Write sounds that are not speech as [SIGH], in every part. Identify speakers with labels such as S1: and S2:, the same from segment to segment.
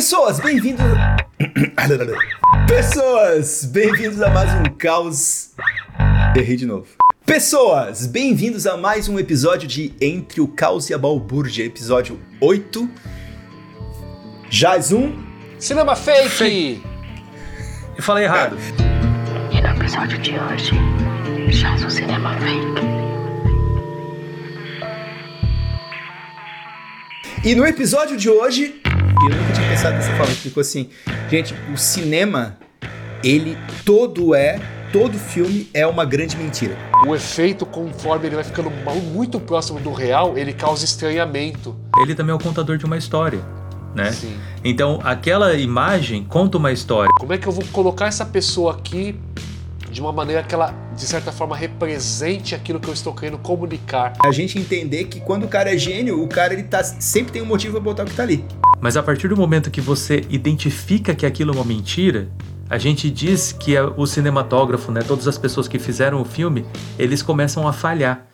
S1: Pessoas, bem-vindos. Pessoas, bem-vindos a mais um caos. Errei de novo. Pessoas, bem-vindos a mais um episódio de Entre o Caos e a Balbúrdia, episódio 8. Jaz um.
S2: Cinema fake!
S3: Eu falei errado.
S4: E no episódio de hoje, já o cinema fake.
S1: E no episódio de hoje, eu nunca tinha pensado dessa forma, ficou assim, gente, o cinema, ele todo é, todo filme é uma grande mentira.
S2: O efeito, conforme ele vai ficando muito próximo do real, ele causa estranhamento.
S3: Ele também é o contador de uma história, né?
S2: Sim.
S3: Então, aquela imagem conta uma história.
S2: Como é que eu vou colocar essa pessoa aqui de uma maneira que ela, de certa forma, represente aquilo que eu estou querendo comunicar?
S1: A gente entender que quando o cara é gênio, o cara ele tá, sempre tem um motivo pra botar o que tá ali.
S3: Mas a partir do momento que você identifica que aquilo é uma mentira, a gente diz que é o cinematógrafo, né, todas as pessoas que fizeram o filme, eles começam a falhar.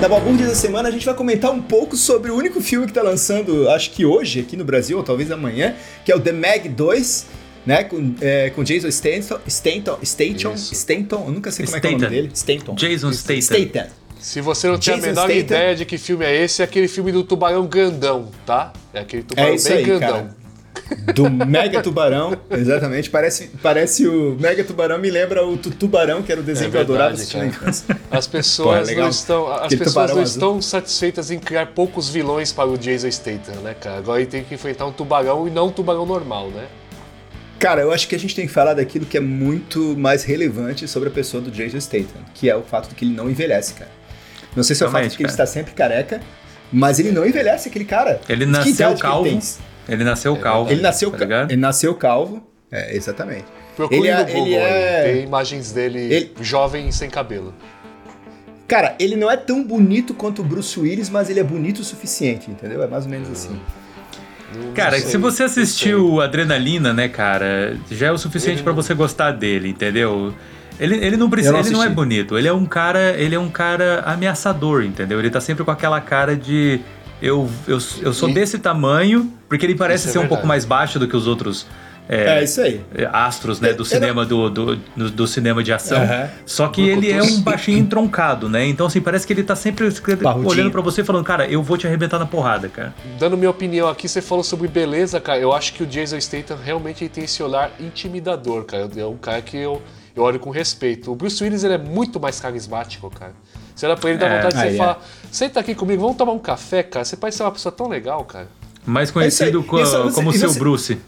S1: Na Balbúrdia da semana a gente vai comentar um pouco sobre o único filme que tá lançando, acho que hoje aqui no Brasil, ou talvez amanhã, que é o The Meg 2, né, com, é, com Jason Stanton, Stanton, Stanton. Stanton, eu nunca sei como é que é o nome dele, Stanton.
S3: Jason Statham.
S1: Statham.
S2: Se você não tem a menor ideia de que filme é esse, é aquele filme do tubarão grandão, tá? É aquele tubarão
S1: É isso
S2: bem
S1: aí,
S2: grandão.
S1: cara. Do Mega Tubarão, [LAUGHS] exatamente. Parece, parece o Mega Tubarão, me lembra o Tu- Tubarão, que era o desenho
S2: É
S1: que eu adorava.
S2: As
S1: Pô,
S2: pessoas
S1: é legal.
S2: não estão, as
S1: Aquele
S2: pessoas não
S1: azul.
S2: estão satisfeitas em criar poucos vilões para o Jason Statham, né, cara? Agora ele tem que enfrentar um tubarão e não um tubarão normal, né?
S1: Cara, eu acho que a gente tem que falar daquilo que é muito mais relevante sobre a pessoa do Jason Statham, que é o fato de que ele não envelhece, cara. Não sei se é o fato de que ele
S3: cara.
S1: está sempre careca, mas ele não envelhece aquele cara.
S3: Ele nasceu
S1: ele
S3: calvo.
S1: tem?
S3: Ele nasceu calvo.
S1: Ele nasceu,
S3: tá
S1: ca- ele nasceu calvo. É, exatamente.
S2: Procure
S1: Ele é-
S2: no Google
S1: ele é-
S2: aí, tem imagens dele
S1: Ele-
S2: jovem e sem cabelo.
S1: Cara, ele não é tão bonito quanto o Bruce Willis, mas ele é bonito o suficiente, entendeu? É mais ou menos assim.
S2: Não-
S3: Cara,
S2: não
S3: se
S2: sei,
S3: você
S2: sei.
S3: assistiu Adrenalina, né, cara, já é o suficiente
S2: não-
S3: você gostar dele, entendeu? Ele, ele não precisa,
S1: não
S3: ele não é bonito, ele é um cara, ele é um cara ameaçador, entendeu? Ele tá sempre com aquela cara de eu, eu, eu sou
S2: E-
S3: desse tamanho, porque ele parece
S2: Isso é
S3: ser um pouco mais baixo do que os outros
S1: É,
S3: é,
S1: isso aí.
S3: astros, né, do
S1: Eu- eu
S3: cinema do, do, do, do cinema de ação.
S1: Aham.
S3: Só que ele é um baixinho entroncado, né? Então assim, parece que ele tá sempre
S1: Parrudinho.
S3: olhando pra você e falando, cara, eu vou te arrebentar na porrada, cara.
S2: Dando minha opinião aqui, você falou sobre beleza, cara. Eu acho que o Jason Statham realmente tem esse olhar intimidador, cara. É um cara que eu, eu olho com respeito. O Bruce Willis ele é muito mais carismático, cara. Você olha pra ele dá
S3: É.
S2: vontade de você
S1: é.
S2: falar: senta aqui comigo, vamos tomar um café, cara. Você parece ser uma pessoa tão legal, cara.
S3: Mais
S1: É isso aí.
S3: conhecido co-
S1: Isso, você-
S3: como
S1: e
S3: seu
S1: você-
S3: Bruce.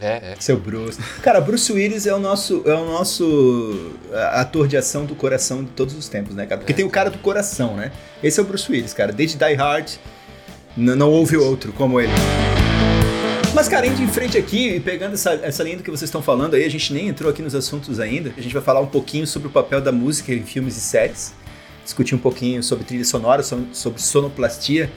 S2: É, é.
S1: Seu Bruce. Cara, Bruce Willis é o nosso, é o nosso a- ator de ação do coração de todos os tempos, né, cara? Porque tem o cara do coração, né? Esse é o Bruce Willis, cara. Desde Die Hard, não houve outro como ele. Mas, cara, indo em frente aqui e pegando essa, essa linha do que vocês estão falando aí, a gente nem entrou aqui nos assuntos ainda. A gente vai falar um pouquinho sobre o papel da música em filmes e séries. Discutir um pouquinho sobre trilha sonora, so- sobre sonoplastia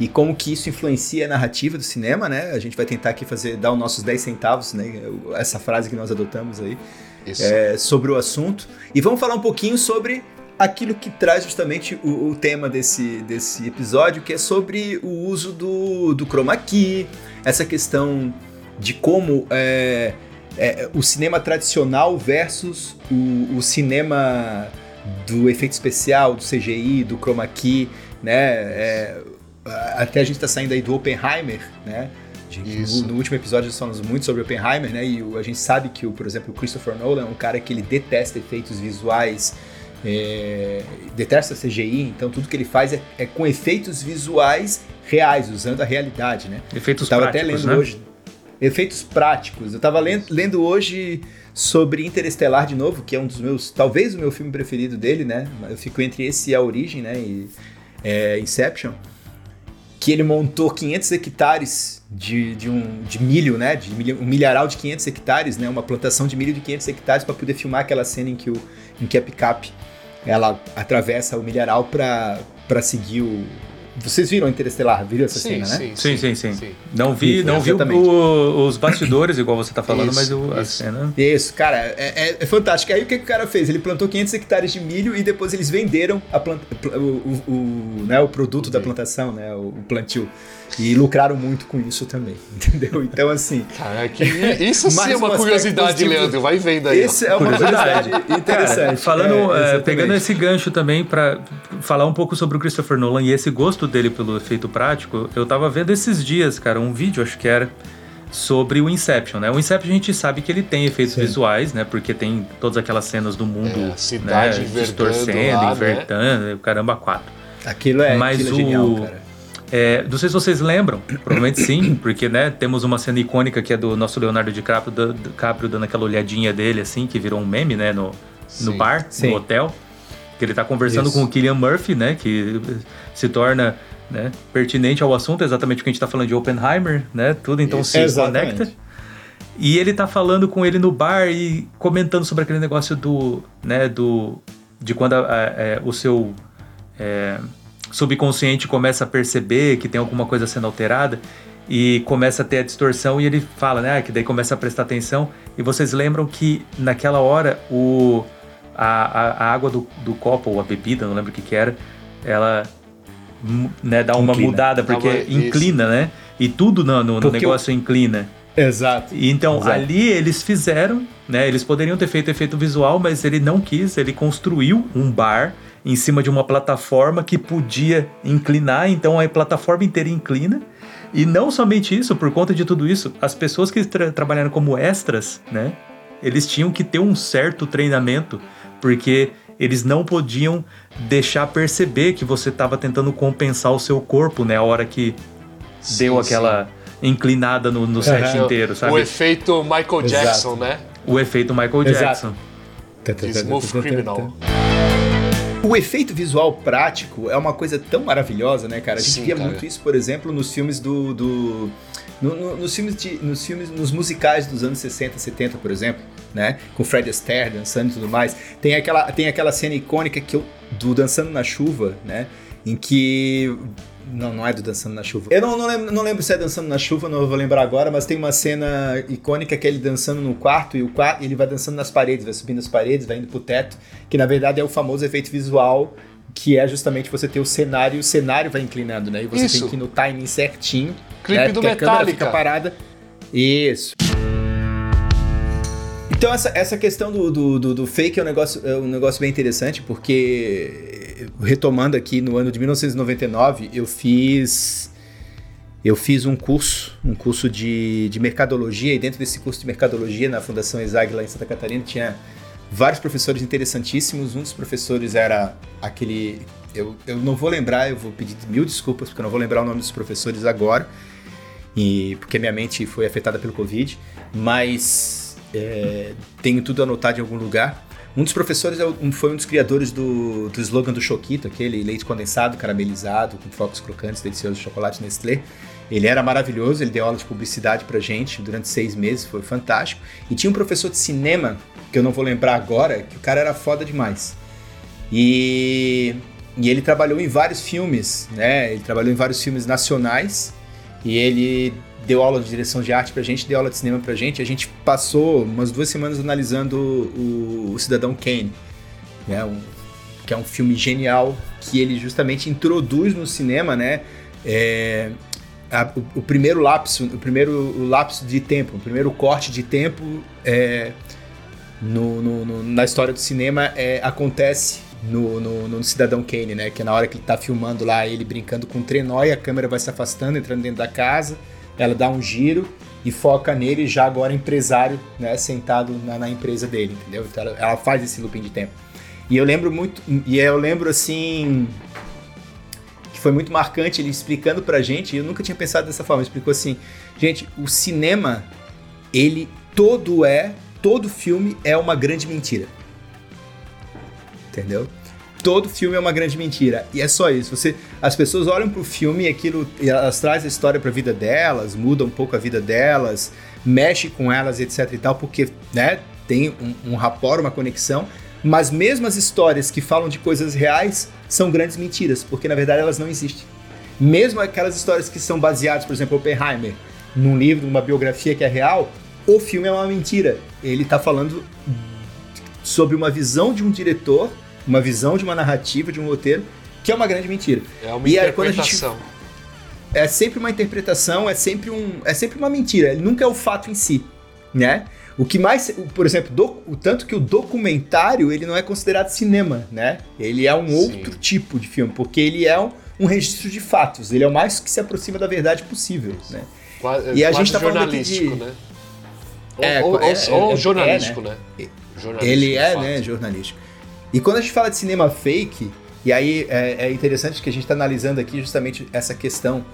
S1: e como que isso influencia a narrativa do cinema, né? A gente vai tentar aqui fazer, dar os nossos 10 centavos, né? Essa frase que nós adotamos aí é, sobre o assunto. E vamos falar um pouquinho sobre aquilo que traz justamente o, o tema desse, desse episódio, que é sobre o uso do, do chroma key, essa questão de como é, é, o cinema tradicional versus o, o cinema do efeito especial, do CGI, do chroma key, né? É, até a gente está saindo aí do Oppenheimer, né? No, no último episódio nós falamos muito sobre Oppenheimer, né? E o- a gente sabe que, o, por exemplo, o Christopher Nolan é um cara que ele detesta efeitos visuais, é, detesta CGI, então tudo que ele faz é, é com efeitos visuais reais, usando a realidade, né?
S3: Efeitos
S1: Eu tava até
S3: práticos,
S1: lendo
S3: né?
S1: hoje. Efeitos práticos. Eu tava lendo, lendo hoje sobre Interestelar de novo, que é um dos meus, talvez o meu filme preferido dele, né? Eu fico entre esse e A Origem, né? E é, Inception. Que ele montou 500 hectares de, de, um, de milho, né? De milho, um milharal de 500 hectares, né? Uma plantação de milho de 500 hectares para poder filmar aquela cena em que, o, em que a picape ela atravessa o milharal para seguir o. Vocês viram Interestelar? Viram essa
S2: Sim,
S1: cena, né?
S2: sim,
S3: Sim, sim, sim. Não vi, não vi o- os bastidores, igual você tá falando,
S2: Isso,
S3: mas o- a
S2: isso.
S3: cena.
S1: Isso, cara, é, é- é fantástico. Aí o que, que o cara fez? Ele plantou 500 hectares de milho e depois eles venderam a planta- pl- o, o- o, né, o produto da plantação, né, o, o plantio. E lucraram muito com isso também, [LAUGHS] entendeu? Então, assim.
S2: Cara, que, isso [LAUGHS] sim é
S1: um
S2: uma curiosidade,
S1: positivo.
S2: Leandro. Vai vendo aí.
S1: Esse é uma curiosidade interessante.
S3: Cara, falando,
S1: É,
S3: é, pegando esse gancho também pra falar um pouco sobre o Christopher Nolan e esse gosto dele pelo efeito prático, eu tava vendo esses dias, cara, um vídeo, acho que era, sobre o Inception, né? O Inception a gente sabe que ele tem efeitos
S1: Sim.
S3: visuais, né? Porque tem todas aquelas cenas do mundo,
S2: É, cidade
S3: né?
S2: invertendo
S3: distorcendo,
S2: lá, né?
S3: invertendo, caramba, quatro.
S1: Aquilo é,
S3: Mas
S1: aquilo é
S3: o-
S1: genial, cara.
S3: É, não sei se vocês lembram, provavelmente sim, [COUGHS] porque né, temos uma cena icônica que é do nosso Leonardo DiCaprio, da- DiCaprio dando aquela olhadinha dele, assim, que virou um meme, né, no, no
S2: Sim.
S3: bar,
S1: Sim.
S3: no hotel. Que ele tá conversando
S1: Isso.
S3: com o Killian Murphy, né, que se torna né, pertinente ao assunto, exatamente o que a gente tá falando de Oppenheimer, né, tudo então
S1: Isso.
S3: se
S1: Exatamente.
S3: conecta. E ele tá falando com ele no bar e comentando sobre aquele negócio do, né, do, de quando a- a- é, o seu é, subconsciente começa a perceber que tem alguma coisa sendo alterada e começa a ter a distorção e ele fala, né, ah, que daí começa a prestar atenção e vocês lembram que naquela hora o a, a, a água do, do copo ou a bebida, não lembro o que que era, ela né, dá uma
S1: Inclina.
S3: mudada porque
S2: uma- isso.
S3: inclina, né? E tudo no, no- no negócio inclina.
S1: Exato.
S3: E Então,
S1: Exato.
S3: ali eles fizeram, né? Eles poderiam ter feito efeito visual, mas ele não quis, ele construiu um bar em cima de uma plataforma que podia inclinar, então a plataforma inteira inclina. E não somente isso, por conta de tudo isso, as pessoas que tra- trabalharam como extras, né? Eles tinham que ter um certo treinamento, porque eles não podiam deixar perceber que você estava tentando compensar o seu corpo, né? A hora que
S2: Sim,
S3: deu
S2: sim.
S3: aquela inclinada no, no set inteiro, sabe?
S2: O efeito Michael
S1: Exato.
S2: Jackson, né?
S3: O efeito Michael
S1: Exato.
S3: Jackson.
S2: De Smooth Criminal.
S1: O efeito visual prático é uma coisa tão maravilhosa, né, cara? A gente
S2: Sim,
S1: via
S2: cara.
S1: muito isso, por exemplo, nos filmes do. do- no- no- nos filmes de, nos filmes, nos musicais dos anos 60, 70, por exemplo, né? Com Fred Astaire dançando e tudo mais. Tem aquela, tem aquela cena icônica que eu, do Dançando na Chuva, né? Em que. Não, não é do Dançando na Chuva. Eu não, não, lembro, não lembro se é Dançando na Chuva, não vou lembrar agora, mas tem uma cena icônica que é ele dançando no quarto e o quarto, ele vai dançando nas paredes, vai subindo as paredes, vai indo pro teto, que na verdade é o famoso efeito visual, que é justamente você ter o cenário e o cenário vai inclinando, né? E você
S2: Isso.
S1: tem que ir no timing certinho.
S2: Clipe
S1: né?
S2: do
S1: Porque a câmera
S2: Metallica.
S1: fica parada. Isso. Então essa, essa questão do, do, do- do fake é um, negócio, é um negócio bem interessante, porque retomando aqui no ano de 1999, eu fiz eu fiz um curso, um curso de, de mercadologia, e dentro desse curso de mercadologia na Fundação ESAG lá em Santa Catarina tinha vários professores interessantíssimos. Um dos professores era aquele. Eu, eu não vou lembrar, eu vou pedir mil desculpas, porque eu não vou lembrar o nome dos professores agora, e porque minha mente foi afetada pelo Covid, mas é, tenho tudo anotado em algum lugar. Um dos professores é foi um dos criadores do, do slogan do Choquito, aquele leite condensado, caramelizado, com flocos crocantes, delicioso de chocolate Nestlé. Ele era maravilhoso, ele deu aula de publicidade pra gente durante seis meses, foi fantástico. E tinha um professor de cinema, que eu não vou lembrar agora, que o cara era foda demais. E, e ele trabalhou em vários filmes, né? Ele trabalhou em vários filmes nacionais e ele deu aula de direção de arte pra gente, deu aula de cinema pra gente. A gente passou umas duas semanas analisando o, o Cidadão Kane, né? Um- que é um filme genial que ele justamente introduz no cinema, né? É, a- o, o primeiro lapso, o primeiro lapso de tempo, o primeiro corte de tempo é, no, no- no- na história do cinema é, acontece no, no- no Cidadão Kane, né? Que é na hora que ele tá filmando lá, ele brincando com o trenó e a câmera vai se afastando, entrando dentro da casa, ela dá um giro e foca nele já agora empresário, né? Sentado na, na empresa dele, entendeu? Então ela, ela faz esse looping de tempo. E eu lembro muito, e eu lembro assim que foi muito marcante ele explicando pra gente, e eu nunca tinha pensado dessa forma, ele explicou assim, gente, o cinema, ele todo é, todo filme é uma grande mentira. Entendeu? Todo filme é uma grande mentira. E é só isso. Você, as pessoas olham pro filme e aquilo, elas trazem a história pra vida delas, mudam um pouco a vida delas, mexe com elas, etc e tal, porque, né, tem um, um rapport, uma conexão. Mas mesmo as histórias que falam de coisas reais são grandes mentiras, porque na verdade elas não existem. Mesmo aquelas histórias que são baseadas, por exemplo, Oppenheimer, num livro, numa biografia que é real, o filme é uma mentira. Ele tá falando sobre uma visão de um diretor, uma visão de uma narrativa, de um roteiro, que é uma grande mentira.
S2: É uma
S1: E aí, quando a gente-
S2: interpretação.
S1: é sempre uma interpretação, é sempre, um, é sempre uma mentira. Ele nunca é o fato em si, né? O que mais, por exemplo, do, o tanto que o documentário ele não é considerado cinema, né? Ele é um
S2: Sim.
S1: outro tipo de filme, porque ele é um, um registro de fatos. Ele é o mais que se aproxima da verdade possível, né?
S2: Qua-
S1: E a gente tá falando aqui de-
S2: né? Ou,
S1: É,
S2: ou-
S1: é,
S2: ou- ou
S1: é, é,
S2: jornalístico,
S1: né?
S2: né? Jornalístico,
S1: Ele é, né, jornalístico. E quando a gente fala de cinema fake, e aí é, é interessante que a gente está analisando aqui justamente essa questão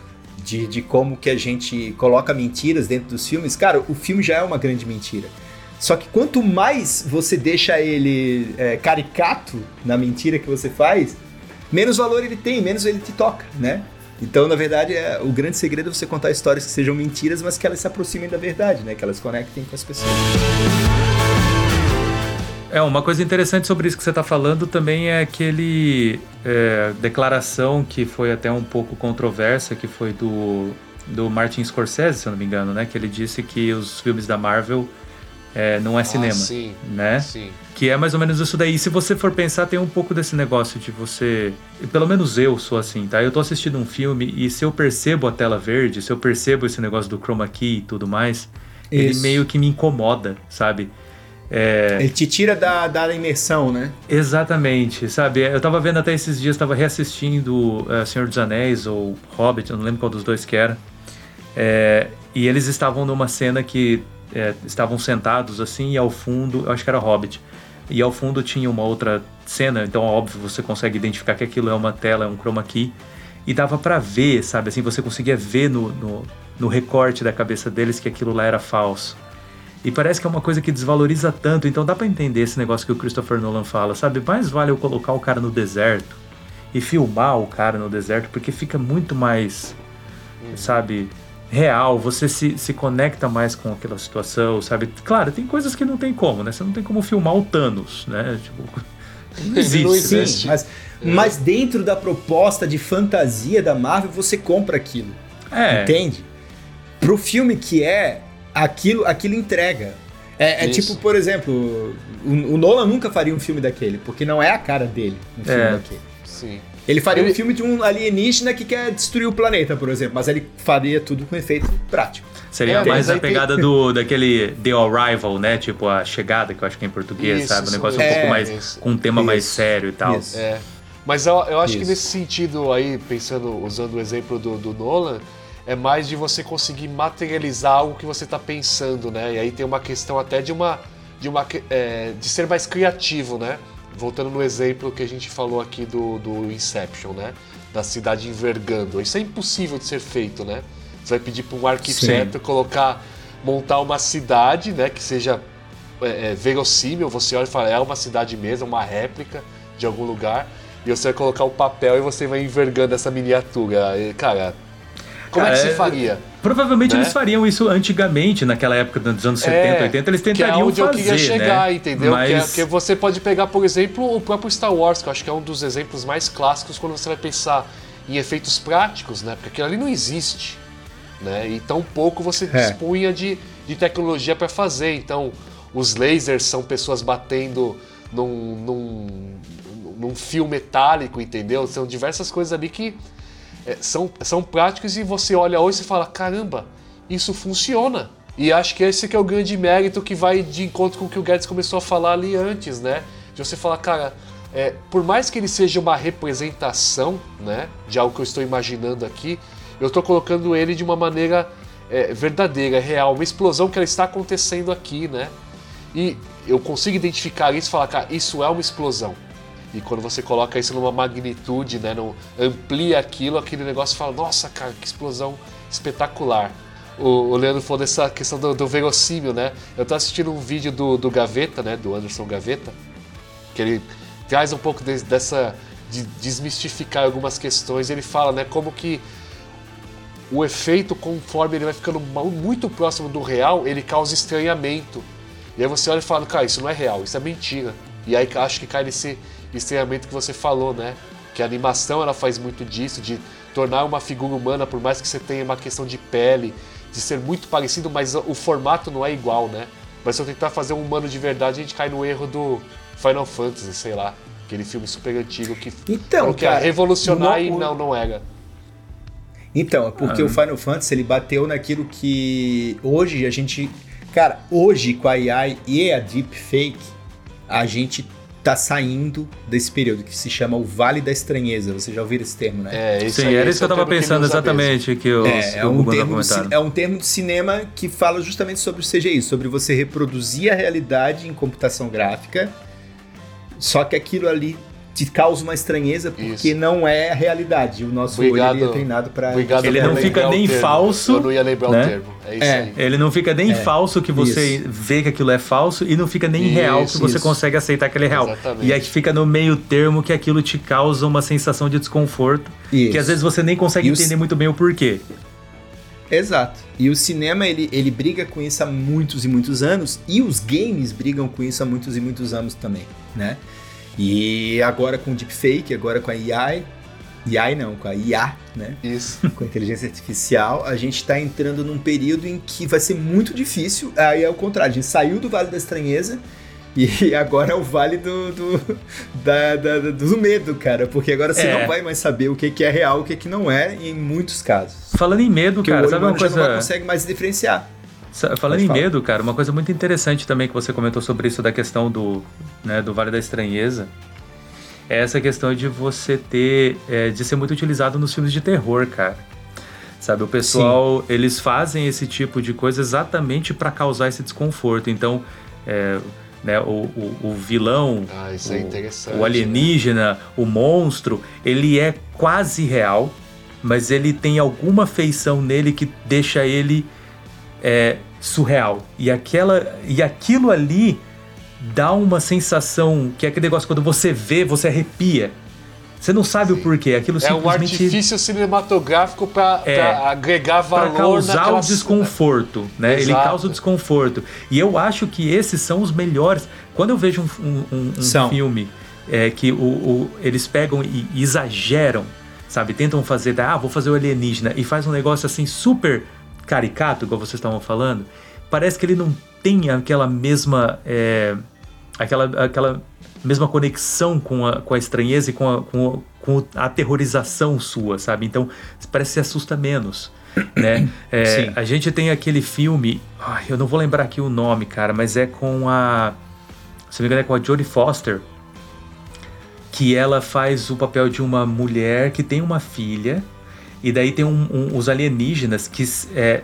S1: de, de como que a gente coloca mentiras dentro dos filmes. Cara, o filme já é uma grande mentira. Só que quanto mais você deixa ele é, caricato na mentira que você faz, menos valor ele tem, menos ele te toca, né? Então, na verdade, é, o grande segredo é você contar histórias que sejam mentiras, mas que elas se aproximem da verdade, né? Que elas conectem com as pessoas.
S3: É, uma coisa interessante sobre isso que você está falando também é aquele é, declaração que foi até um pouco controversa, que foi do, do Martin Scorsese, se eu não me engano, né? Que ele disse que os filmes da Marvel é, não é cinema,
S2: Ah, sim,
S3: né?
S2: sim.
S3: Que é mais ou menos isso daí. E se você for pensar, tem um pouco desse negócio de você. Pelo menos eu sou assim, tá? Eu tô assistindo um filme e se eu percebo a tela verde, se eu percebo esse negócio do chroma key e tudo mais, ele
S1: Isso.
S3: meio que me incomoda, sabe? É,
S1: Ele te tira da, da imersão, né?
S3: Exatamente, sabe? Eu tava vendo até esses dias, tava reassistindo eh, Senhor dos Anéis ou Hobbit, eu não lembro qual dos dois que era. É, e eles estavam numa cena que eh, estavam sentados assim, e ao fundo, eu acho que era Hobbit, e ao fundo tinha uma outra cena, então óbvio você consegue identificar que aquilo é uma tela, é um chroma key, e dava pra ver, sabe? Assim, você conseguia ver no, no, no recorte da cabeça deles que aquilo lá era falso. E parece que é uma coisa que desvaloriza tanto, então dá pra entender esse negócio que o Christopher Nolan fala, sabe? Mais vale eu colocar o cara no deserto e filmar o cara no deserto, porque fica muito mais, sabe, real, você se, se conecta mais com aquela situação, sabe? Claro, tem coisas que não tem como, né? Você não tem como filmar o Thanos, né? [LAUGHS] Tipo, não existe,
S2: não existe.
S1: Sim, mas, mas dentro da proposta de fantasia da Marvel, você compra aquilo.
S3: É,
S1: Entende? Pro filme que é, aquilo, aquilo entrega. É, é tipo, por exemplo, o, o Nolan nunca faria um filme daquele, porque não é a cara dele um filme
S3: É.
S1: daquele.
S2: Sim.
S1: Ele faria
S2: Ele-
S1: um filme de um alienígena que quer destruir o planeta, por exemplo, mas ele faria tudo com efeito prático.
S3: Seria
S2: É,
S3: mais a
S2: aí tem-
S3: pegada do, daquele The Arrival, né? Tipo, a chegada, que eu acho que é em português,
S2: Isso,
S3: sabe? Um negócio um
S1: mesmo.
S3: pouco
S1: É,
S3: mais.
S2: isso.
S3: com um tema mais
S1: Isso.
S3: sério e tal.
S1: Isso.
S2: É. Mas eu, eu acho que nesse sentido aí, pensando, usando o exemplo do, do Nolan, é mais de você conseguir materializar algo que você está pensando, né? E aí tem uma questão até de uma. de, uma, é, de ser mais criativo, né? Voltando no exemplo que a gente falou aqui do, do Inception, né? Da cidade envergando. Isso é impossível de ser feito, né? Você vai pedir para um arquiteto colocar, montar uma cidade, né? Que seja é, é, verossímil, você olha e fala, é uma cidade mesmo, uma réplica de algum lugar, e você vai colocar o papel e você vai envergando essa miniatura. E, cara, como é que se
S3: é-
S2: faria?
S3: Provavelmente
S2: Né?
S3: eles fariam isso antigamente, naquela época dos anos 70, 80, eles
S2: que é
S3: tentariam
S2: onde
S3: fazer,
S2: eu queria chegar,
S3: né?
S2: entendeu? Que, é,
S3: Mas
S2: que você pode pegar, por exemplo, o próprio Star Wars, que eu acho que é um dos exemplos mais clássicos quando você vai pensar em efeitos práticos, né? Porque aquilo ali não existe, né? E tão pouco você
S1: É.
S2: dispunha de, de tecnologia para fazer. Então, os lasers são pessoas batendo num, num, num fio metálico, entendeu? São diversas coisas ali que é, são, são práticos e você olha hoje e fala, caramba, isso funciona. E acho que esse que é o grande mérito que vai de encontro com o que o Guedes começou a falar ali antes, né? De você falar, cara, é, por mais que ele seja uma representação, né, de algo que eu estou imaginando aqui, eu estou colocando ele de uma maneira é, verdadeira, real, uma explosão que ela está acontecendo aqui, né? E eu consigo identificar isso e falar, cara, isso é uma explosão. E quando você coloca isso numa magnitude, né, amplia aquilo, aquele negócio fala, nossa, cara, que explosão espetacular. O, o Leandro falou dessa questão do, do verossímil, né? Eu tô assistindo um vídeo do, do Gaveta, né, do Anderson Gaveta, que ele traz um pouco de- dessa de desmistificar algumas questões. Ele fala, né, como que o efeito, conforme ele vai ficando muito próximo do real, ele causa estranhamento. E aí você olha e fala, cara, isso não é real, isso é mentira. E aí acho que cai nesse estranhamento que você falou, né? Que a animação ela faz muito disso, de tornar uma figura humana, por mais que você tenha uma questão de pele, de ser muito parecido, mas o formato não é igual, né? Mas se eu tentar fazer um humano de verdade, a gente cai no erro do Final Fantasy, sei lá. Aquele filme super antigo que
S1: Então,
S2: que ia
S1: cara,
S2: revolucionar
S1: o-
S2: e
S1: o-
S2: não, não era.
S1: Então, é porque
S3: Ah.
S1: o Final Fantasy ele bateu naquilo que hoje a gente. Cara, hoje com a AI e a Deepfake, a gente tá saindo desse período que se chama o Vale da Estranheza. Você já ouviu esse termo, né?
S2: É, isso
S3: Sim,
S2: aí,
S3: era isso que eu
S2: é o
S3: tava
S2: termo ele
S3: pensando
S2: mesmo.
S3: exatamente, que o,
S1: É,
S3: que
S1: é
S3: o
S1: um, termo do, é um termo de cinema que fala justamente sobre o CGI, sobre você reproduzir a realidade em computação gráfica, só que aquilo ali te causa uma estranheza porque
S2: Isso.
S1: não é a realidade. O nosso
S2: Obrigado.
S1: olho ele é treinado para
S2: Obrigado
S3: Ele não fica
S2: o
S3: nem falso,
S2: Eu não ia lembrar
S3: né?
S2: o termo. É isso
S1: É.
S2: aí.
S3: Ele não fica nem
S1: É,
S3: falso que você
S1: isso.
S3: vê que aquilo é falso e não fica nem
S2: Isso,
S3: real que você
S1: isso.
S3: consegue aceitar que ele é real.
S2: Exatamente.
S3: E aí fica no meio termo que aquilo te causa uma sensação de desconforto que às vezes você nem consegue
S1: E
S3: entender muito bem o porquê.
S1: Exato. E o cinema, ele, ele briga com isso há muitos e muitos anos, e os games brigam com isso há muitos e muitos anos também, né? E agora com o deepfake, agora com a AI, AI não, com a IA, né?
S2: Isso. [LAUGHS]
S1: Com a inteligência artificial, a gente tá entrando num período em que vai ser muito difícil, aí é o contrário, a gente saiu do Vale da Estranheza, e [LAUGHS] agora é o vale do, do, da- da- do medo, cara. Porque agora você
S3: É.
S1: não vai mais saber o que, que é real, o que, que não é, em muitos casos.
S3: Falando em medo,
S1: Porque
S3: cara,
S1: o
S3: sabe uma
S1: não
S3: coisa.
S1: vai- consegue mais diferenciar.
S3: Falando em medo, cara, uma coisa muito interessante também que você comentou sobre isso da questão do, né, do Vale da Estranheza é essa questão de você ter, é, de ser muito utilizado nos filmes de terror, cara. Sabe, o pessoal, eles fazem esse tipo de coisa exatamente para causar esse desconforto. Então, é, né, o, o, o vilão,
S2: Ah, isso é
S3: o-
S2: interessante.
S3: o alienígena, o monstro, ele é quase real, mas ele tem alguma feição nele que deixa ele é, surreal. E, aquela, e aquilo ali dá uma sensação que é aquele negócio quando você vê, você arrepia. Você não sabe o porquê, aquilo
S2: É um artifício cinematográfico pra,
S3: É.
S2: agregar valor
S3: para causar
S2: naquela
S3: o desconforto, né? Ele causa o desconforto. E eu acho que esses são os melhores. Quando eu vejo um, um- um- filme é, que o, o- eles pegam e exageram, sabe? Tentam fazer, ah, vou fazer o alienígena e faz um negócio assim super caricato, igual vocês estavam falando. Parece que ele não tem aquela mesma é, aquela, aquela mesma conexão com a, com a estranheza e com a, com, a, com a aterrorização sua, sabe? Então parece que se assusta menos. [COUGHS] Né? É, a gente tem aquele filme, ai, eu não vou lembrar aqui o nome, cara, mas é com a. Se não me engano, é com a Jodie Foster. Que ela faz o papel de uma mulher que tem uma filha, e daí tem um- um- os alienígenas que é,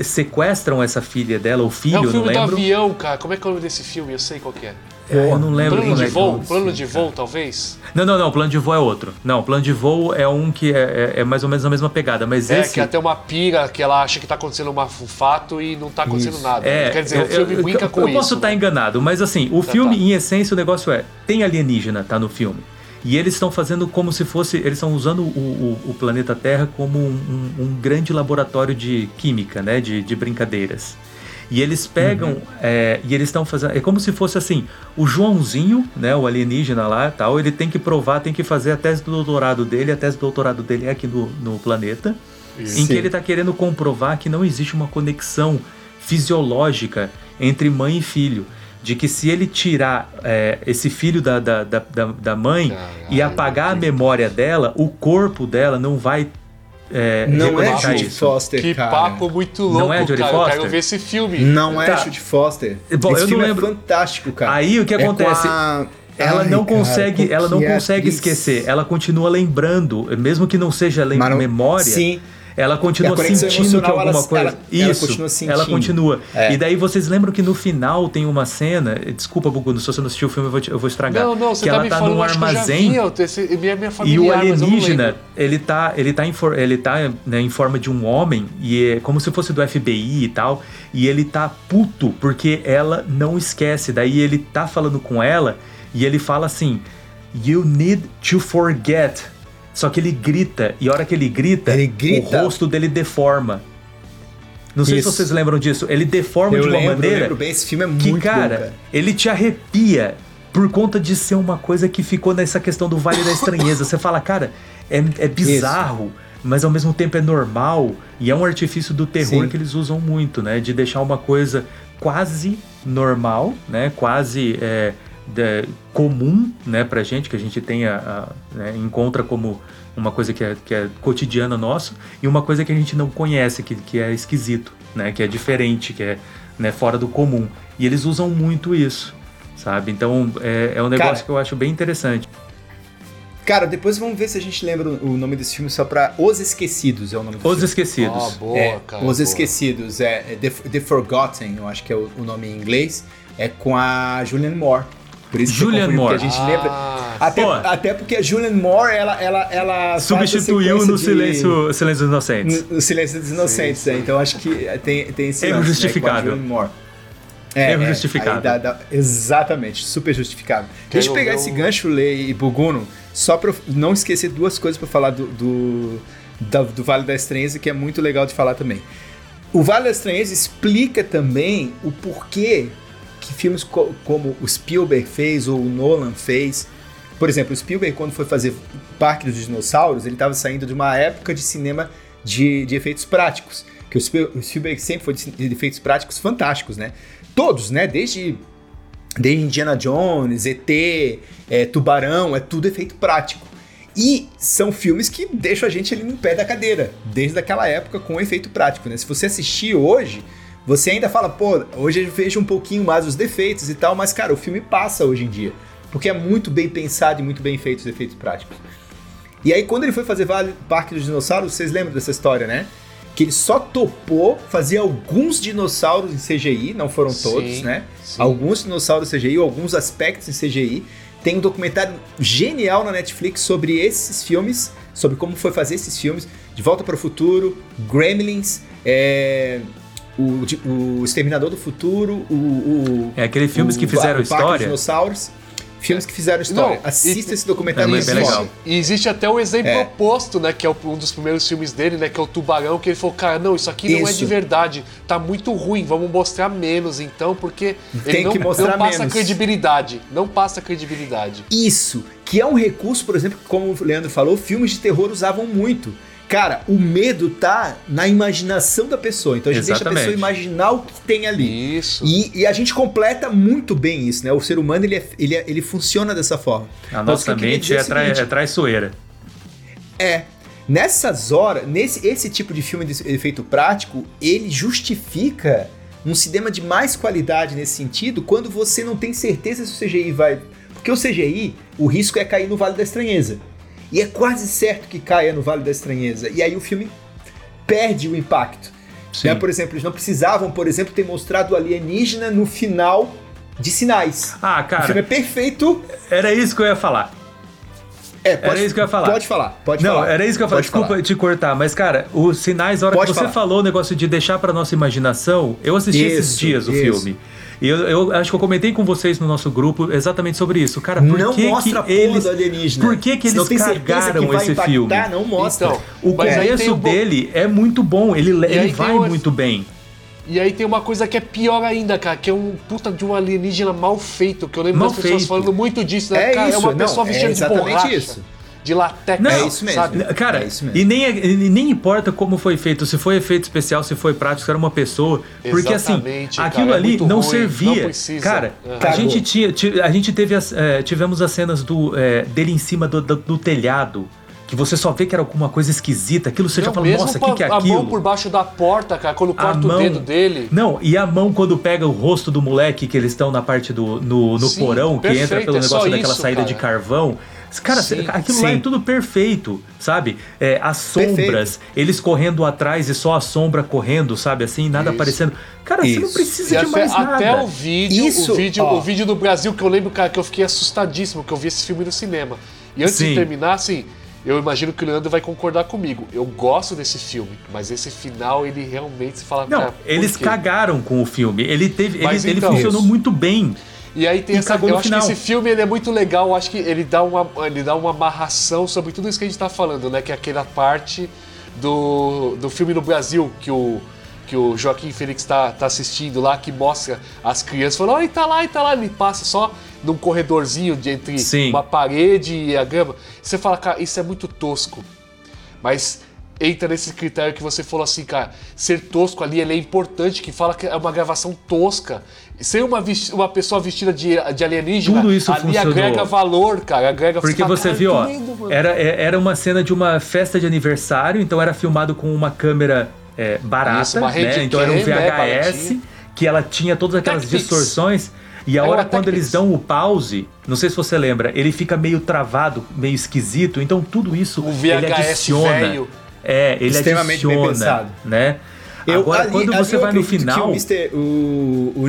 S3: sequestram essa filha dela, o filho,
S2: É o
S3: eu não
S2: filme do
S3: lembro.
S2: avião, cara. Como é que é o nome desse filme? Eu sei qual que é.
S3: É, eu não lembro
S2: Plano de
S3: é
S2: voo?
S3: é o
S2: Plano
S3: filme,
S2: de
S3: cara.
S2: voo, talvez?
S3: Não, não, não, plano de voo é outro. Não, plano de voo é um que é, é- é mais ou menos a mesma pegada, mas
S2: É,
S3: esse.
S2: que até uma pira que ela acha que tá acontecendo uma- um fato e não tá acontecendo
S1: Isso.
S2: nada.
S3: É,
S2: Quer dizer, o
S3: eu-
S2: filme
S3: eu,
S2: brinca
S3: eu,
S2: com
S3: eu
S2: isso.
S3: posso estar
S2: né?
S3: enganado, mas assim, o
S2: Tá,
S3: filme,
S2: tá.
S3: em essência, o negócio é: tem alienígena, tá no filme. E eles estão fazendo como se fosse. Eles estão usando o, o- o planeta Terra como um, um- um grande laboratório de química, né? De, de brincadeiras. E eles pegam.
S2: Uhum.
S3: é, e eles estão fazendo. É como se fosse assim: o Joãozinho, né? O alienígena lá tal, ele tem que provar, tem que fazer a tese do doutorado dele. A tese do doutorado dele é aqui no, no planeta. Em
S1: Sim.
S3: que ele está querendo comprovar que não existe uma conexão fisiológica entre mãe e filho. De que se ele tirar é, esse filho da, da, da, da- mãe e
S2: Caralho,
S3: apagar a memória dela, o corpo dela não vai. É,
S1: Não é Judy
S3: isso.
S1: Foster,
S2: Que
S1: cara.
S2: papo muito
S3: Não
S2: louco,
S3: é Jodie
S2: cara. Eu
S3: Foster?
S2: quero ver esse filme.
S1: Não é
S3: Tá.
S1: Judy Foster.
S3: Bom,
S1: Esse
S3: eu não
S1: filme
S3: lembro.
S1: é fantástico, cara.
S3: Aí o que
S1: É
S3: acontece?
S1: a-
S3: Ela
S1: Ai,
S3: não
S1: cara,
S3: consegue, ela não
S1: é
S3: consegue
S1: atriz?
S3: esquecer. Ela continua lembrando, mesmo que não seja lem-
S1: não-
S3: memória.
S1: Sim.
S3: Ela
S1: E
S3: continua sentindo que alguma
S1: ela-
S3: coisa.
S1: ela- ela
S3: Isso.
S1: continua sentindo.
S3: ela continua.
S1: É.
S3: E daí vocês lembram que no final tem uma cena. Desculpa, Buguno, se você não assistiu o filme, eu vou, te- eu vou estragar.
S2: Não, não, você
S3: que
S2: tá
S3: ela
S2: me
S3: tá
S2: falando,
S3: num armazém.
S2: vi, eu esse- minha, minha
S3: E o
S2: familiar, mas eu não
S3: alienígena, ele tá, ele tá, em, for- ele tá né, em forma de um homem, e é como se fosse do FBI e tal, e ele tá puto porque ela não esquece. Daí ele tá falando com ela, e ele fala assim: You need to forget. Só que ele grita, e a hora que ele grita,
S1: Ele grita?
S3: o rosto dele deforma. Não sei
S1: Isso.
S3: se vocês lembram disso. Ele deforma
S1: Eu
S3: de uma
S1: lembro, eu
S3: maneira
S1: lembro bem. Esse filme é muito
S3: que,
S1: bom,
S3: cara,
S1: cara.
S3: ele te arrepia por conta de ser uma coisa que ficou nessa questão do Vale da Estranheza. Você fala, cara, é, é bizarro, mas ao mesmo tempo é normal. E é um artifício do terror
S1: Sim.
S3: que eles usam muito, né? De deixar uma coisa quase normal, né? Quase é, de- comum, né? Pra gente, que a gente tenha, a- né, encontra como uma coisa que é, que é cotidiana nosso, e uma coisa que a gente não conhece, que, que é esquisito, né? Que é diferente, que é né, fora do comum. E eles usam muito isso, sabe? Então é, é um negócio
S1: Cara,
S3: que eu acho bem interessante.
S1: Cara, depois vamos ver se a gente lembra o nome desse filme só pra Os Esquecidos é o nome do
S3: Os
S1: filme.
S3: Esquecidos.
S2: Ah, boa,
S1: é,
S2: cara.
S1: Os
S2: boa.
S1: Esquecidos, é, é The, The Forgotten, eu acho que é o, o nome em inglês, é com a Julianne Moore. Por isso que
S3: Julianne
S1: confundi,
S3: Moore.
S1: Porque a gente
S2: Ah,
S1: lembra. Até,
S3: Pô.
S1: até porque a Julianne Moore, ela, ela, ela
S3: Substituiu no
S1: de-
S3: silêncio, silêncio dos Inocentes.
S1: No, no Silêncio dos Inocentes,
S2: Sim,
S1: né? Então acho que tem, tem esse
S3: Erro
S1: lance, né, Moore. É,
S3: Erro justificável.
S1: aí dá- dá- exatamente, super justificável. Deixa eu pegar esse
S2: o-
S1: gancho, Lei e Buguno, só pra eu não esquecer duas coisas pra falar do, do, da- do Vale da Estranheza, que é muito legal de falar também. O Vale da Estranheza explica também o porquê que filmes co- como o Spielberg fez ou o Nolan fez. Por exemplo, o Spielberg, quando foi fazer Parque dos Dinossauros, ele estava saindo de uma época de cinema de, de efeitos práticos. Que o Spiel- o Spielberg sempre foi de, de efeitos práticos fantásticos, né? Todos, né? Desde, desde Indiana Jones, ET, é, Tubarão, é tudo efeito prático. E são filmes que deixam a gente ali no pé da cadeira, desde aquela época com efeito prático, né? Se você assistir hoje, você ainda fala, pô, hoje eu vejo um pouquinho mais os defeitos e tal, mas cara, o filme passa hoje em dia, porque é muito bem pensado e muito bem feito os efeitos práticos. E aí quando ele foi fazer Vale Parque dos Dinossauros, vocês lembram dessa história, né? Que ele só topou fazer alguns dinossauros em CGI, não foram
S2: Sim,
S1: todos, né?
S2: sim.
S1: Alguns dinossauros em CGI, alguns aspectos em CGI. Tem um documentário genial na Netflix sobre esses filmes, sobre como foi fazer esses filmes. De Volta para o Futuro, Gremlins, é, o, o Exterminador do Futuro, o... o
S3: É aquele filmes
S1: o
S3: que fizeram
S1: o
S3: história.
S1: Dinossauros. Filmes que fizeram história.
S2: Não,
S1: Assista
S2: e-
S1: esse documentário
S3: É,
S1: é,
S3: bem legal.
S2: E existe até o exemplo
S1: É.
S2: oposto, né? Que é um dos primeiros filmes dele, né? Que é o Tubarão, que ele falou, cara, não, isso aqui não é de verdade. Tá muito ruim, vamos mostrar menos, então, porque
S1: Tem
S2: ele não,
S1: que mostrar
S2: não passa
S1: menos.
S2: credibilidade. Não passa credibilidade.
S1: Isso, que é um recurso, por exemplo, que, como o Leandro falou, filmes de terror usavam muito. Cara, o medo tá na imaginação da pessoa. Então a gente deixa a
S3: Exatamente.
S1: pessoa imaginar o que tem ali.
S2: Isso.
S1: E, e a gente completa muito bem isso, né? O ser humano ele, é- ele, é- ele funciona dessa forma.
S3: A
S1: Então,
S3: nossa mente é,
S1: o
S3: trai- é traiçoeira.
S1: é, nessas horas, nesse esse tipo de filme de efeito prático, ele justifica um cinema de mais qualidade nesse sentido quando você não tem certeza se o CGI vai. Porque o CGI, o risco é cair no Vale da Estranheza. E é quase certo que caia no Vale da Estranheza. E aí o filme perde o impacto. Né? Por exemplo, eles não precisavam, por exemplo, ter mostrado o alienígena no final de Sinais.
S3: Ah,
S1: o filme é
S3: cara,
S1: perfeito.
S3: era isso que eu ia falar.
S1: É, pode,
S3: Era isso que eu ia falar.
S1: Pode falar, pode
S3: não,
S1: falar.
S3: era isso que eu ia falar.
S1: Pode
S3: Desculpa
S1: falar.
S3: te cortar, mas, cara, os sinais, a hora
S1: Pode
S3: que você
S1: falar.
S3: falou o negócio de deixar pra nossa imaginação, eu assisti esses
S1: Isso,
S3: dias o
S1: isso.
S3: filme. E eu, eu acho que eu comentei com vocês no nosso grupo exatamente sobre isso. Cara, por
S1: não
S3: que,
S1: mostra
S3: que eles.
S1: do alienígena.
S3: Por que, que
S1: não
S3: eles cagaram
S1: que
S3: esse
S1: impactar,
S3: filme?
S1: Não mostra.
S2: Então,
S3: O começo
S2: o bo-
S3: dele é muito bom, ele, ele vai
S2: o-
S3: muito bem.
S2: E aí tem uma coisa que é pior ainda, cara, que é um puta de um alienígena mal feito, que eu lembro
S3: Mal
S2: das pessoas
S3: feito.
S2: falando muito disso, né?
S1: É
S2: cara,
S1: isso,
S2: é uma
S1: não,
S2: pessoa
S1: é
S2: vestida de
S1: exatamente
S2: borracha,
S1: isso.
S2: De latex,
S3: Não,
S1: É isso mesmo.
S2: sabe?
S3: Cara,
S1: É isso mesmo.
S3: e nem, e nem importa como foi feito, se foi efeito especial, se foi prático, se era uma pessoa. Porque assim,
S2: Exatamente, cara,
S3: aquilo
S2: é
S3: ali
S2: muito
S3: não
S2: ruim,
S3: servia.
S2: não precisa.
S3: Cara,
S2: Aham.
S3: a gente, tinha, ti- a gente teve as, eh, tivemos as cenas do, eh, dele em cima do, do- do telhado. Que você só vê que era alguma coisa esquisita. Aquilo você já fala, nossa, o que,
S2: a-
S3: que é
S2: A
S3: aquilo?
S2: mão por baixo da porta, cara, quando
S3: A
S2: corta
S3: mão-
S2: o dedo dele.
S3: Não, e a mão quando pega o rosto do moleque que eles estão na parte do no, no
S2: Sim,
S3: porão, que entra
S2: perfeito,
S3: pelo
S2: é
S3: negócio daquela
S2: isso,
S3: saída
S2: cara.
S3: de carvão. Cara,
S2: Sim,
S3: aquilo lá é
S1: sim.
S3: tudo perfeito, sabe? É, as sombras, eles correndo atrás e só a sombra correndo, sabe? Assim, nada
S2: Isso.
S3: aparecendo. Cara, você não
S1: Isso.
S3: precisa
S2: E
S3: de
S2: até,
S3: mais nada.
S2: até o vídeo,
S1: Isso,
S2: o vídeo,
S1: ó.
S2: o vídeo do Brasil que eu lembro, cara, que eu fiquei assustadíssimo, que eu vi esse filme no cinema. E antes
S3: Sim.
S2: de terminar, assim, eu imagino que o Leandro vai concordar comigo. Eu gosto desse filme, mas esse final ele realmente se fala.
S3: Não,
S2: cara,
S3: eles
S2: quê?
S3: cagaram com o filme. Ele teve, ele,
S2: Mas
S3: ele
S2: então-
S3: funcionou
S1: Isso.
S3: muito bem.
S2: E aí tem
S3: E
S2: essa. Eu acho
S3: final.
S2: que esse filme ele é muito legal. Eu acho que ele dá uma, ele dá uma amarração sobre tudo isso que a gente tá falando, né? Que é aquela parte do, do filme no Brasil que o, que o Joaquim Félix tá, tá assistindo lá, que mostra as crianças falando, ai, tá lá, e tá lá. Ele passa só num corredorzinho de entre
S3: Sim.
S2: uma parede e a grama. Você fala, cara, isso é muito tosco. Mas entra nesse critério que você falou assim, cara, ser tosco ali, ele é importante, que fala que é uma gravação tosca. Ser uma, uma pessoa vestida de, de alienígena,
S3: Tudo isso
S2: ali
S3: funcionou.
S2: agrega valor, cara, agrega
S3: Porque
S2: fala,
S3: você
S2: "Cara,
S3: viu, ó,
S2: lindo, mano."
S3: era, é- era uma cena de uma festa de aniversário, então era filmado com uma câmera é, barata,
S2: Isso, uma
S3: né? Então era um
S2: né,
S3: VHS,
S2: baratinho.
S3: que ela tinha todas aquelas
S2: Tactics.
S3: distorções. E a hora quando eles dão o pause, não sei se você lembra, ele fica meio travado, meio esquisito. Então tudo isso
S2: O
S3: ele
S2: VHS
S3: adiciona.
S2: velho.
S3: É, ele
S1: Extremamente bem
S3: adiciona,
S1: pensado.
S3: né?
S1: Eu-
S3: Agora,
S1: ali-
S3: quando você
S1: eu
S3: vai no final,
S1: Que o, Mr., o,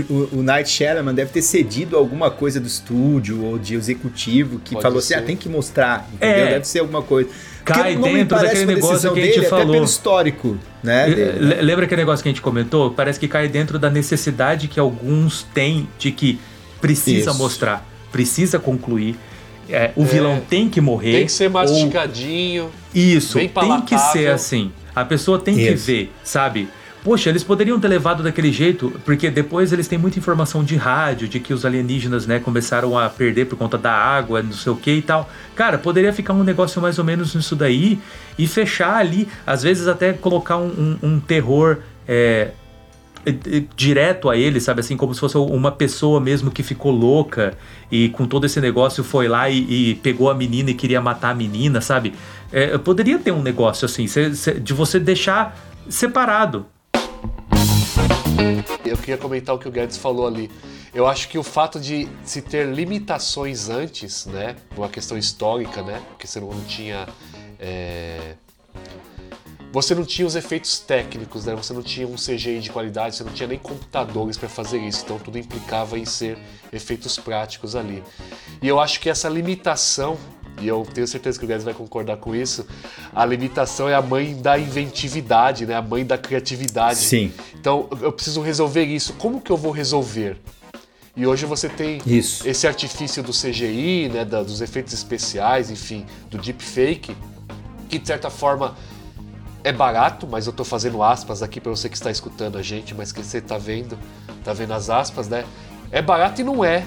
S1: o, o, Night Shyamalan deve ter cedido alguma coisa do estúdio ou de executivo que
S2: Pode
S1: falou assim:
S2: ser.
S1: ah, tem que mostrar, entendeu?
S3: É.
S1: Deve ser alguma coisa. Porque
S3: Cai dentro
S1: parece
S3: daquele
S1: uma
S3: negócio
S1: decisão
S3: que a gente
S1: dele, Até
S3: falou.
S1: pelo histórico, né? dele, né?
S3: Le- Lembra aquele negócio que a gente comentou? Parece que cai dentro da necessidade que alguns têm de que precisa
S1: Isso.
S3: mostrar, precisa concluir. É, o
S2: É.
S3: vilão tem que morrer.
S2: Tem que ser
S3: ou-
S2: mastigadinho.
S3: Isso,
S2: bem
S3: tem que ser assim. A pessoa tem que
S1: Isso.
S3: ver, sabe? Poxa, eles poderiam ter levado daquele jeito, porque depois eles têm muita informação de rádio, de que os alienígenas, né, começaram a perder por conta da água, não sei o que e tal. Cara, poderia ficar um negócio mais ou menos nisso daí e fechar ali, às vezes até colocar um, um- um terror é, direto a ele, sabe? Assim, como se fosse uma pessoa mesmo que ficou louca e com todo esse negócio foi lá e, e pegou a menina e queria matar a menina, sabe? É, poderia ter um negócio assim, de você deixar separado.
S2: Eu queria comentar o que o Guedes falou ali. Eu acho que o fato de se ter limitações antes, né, uma questão histórica, né, porque você não tinha, é, você não tinha os efeitos técnicos, né, você não tinha um CGI de qualidade, você não tinha nem computadores para fazer isso, então tudo implicava em ser efeitos práticos ali. E eu acho que essa limitação e eu tenho certeza que o Guedes vai concordar com isso, a limitação é a mãe da inventividade, né? A mãe da criatividade.
S1: Sim.
S2: Então, eu preciso resolver isso. Como que eu vou resolver? E hoje você tem
S1: Isso.
S2: esse artifício do CGI, né, da- dos efeitos especiais, enfim, do deepfake, que de certa forma é barato, mas eu tô fazendo aspas aqui para você que está escutando a gente, mas que você tá vendo, tá vendo as aspas, né? É barato e não é.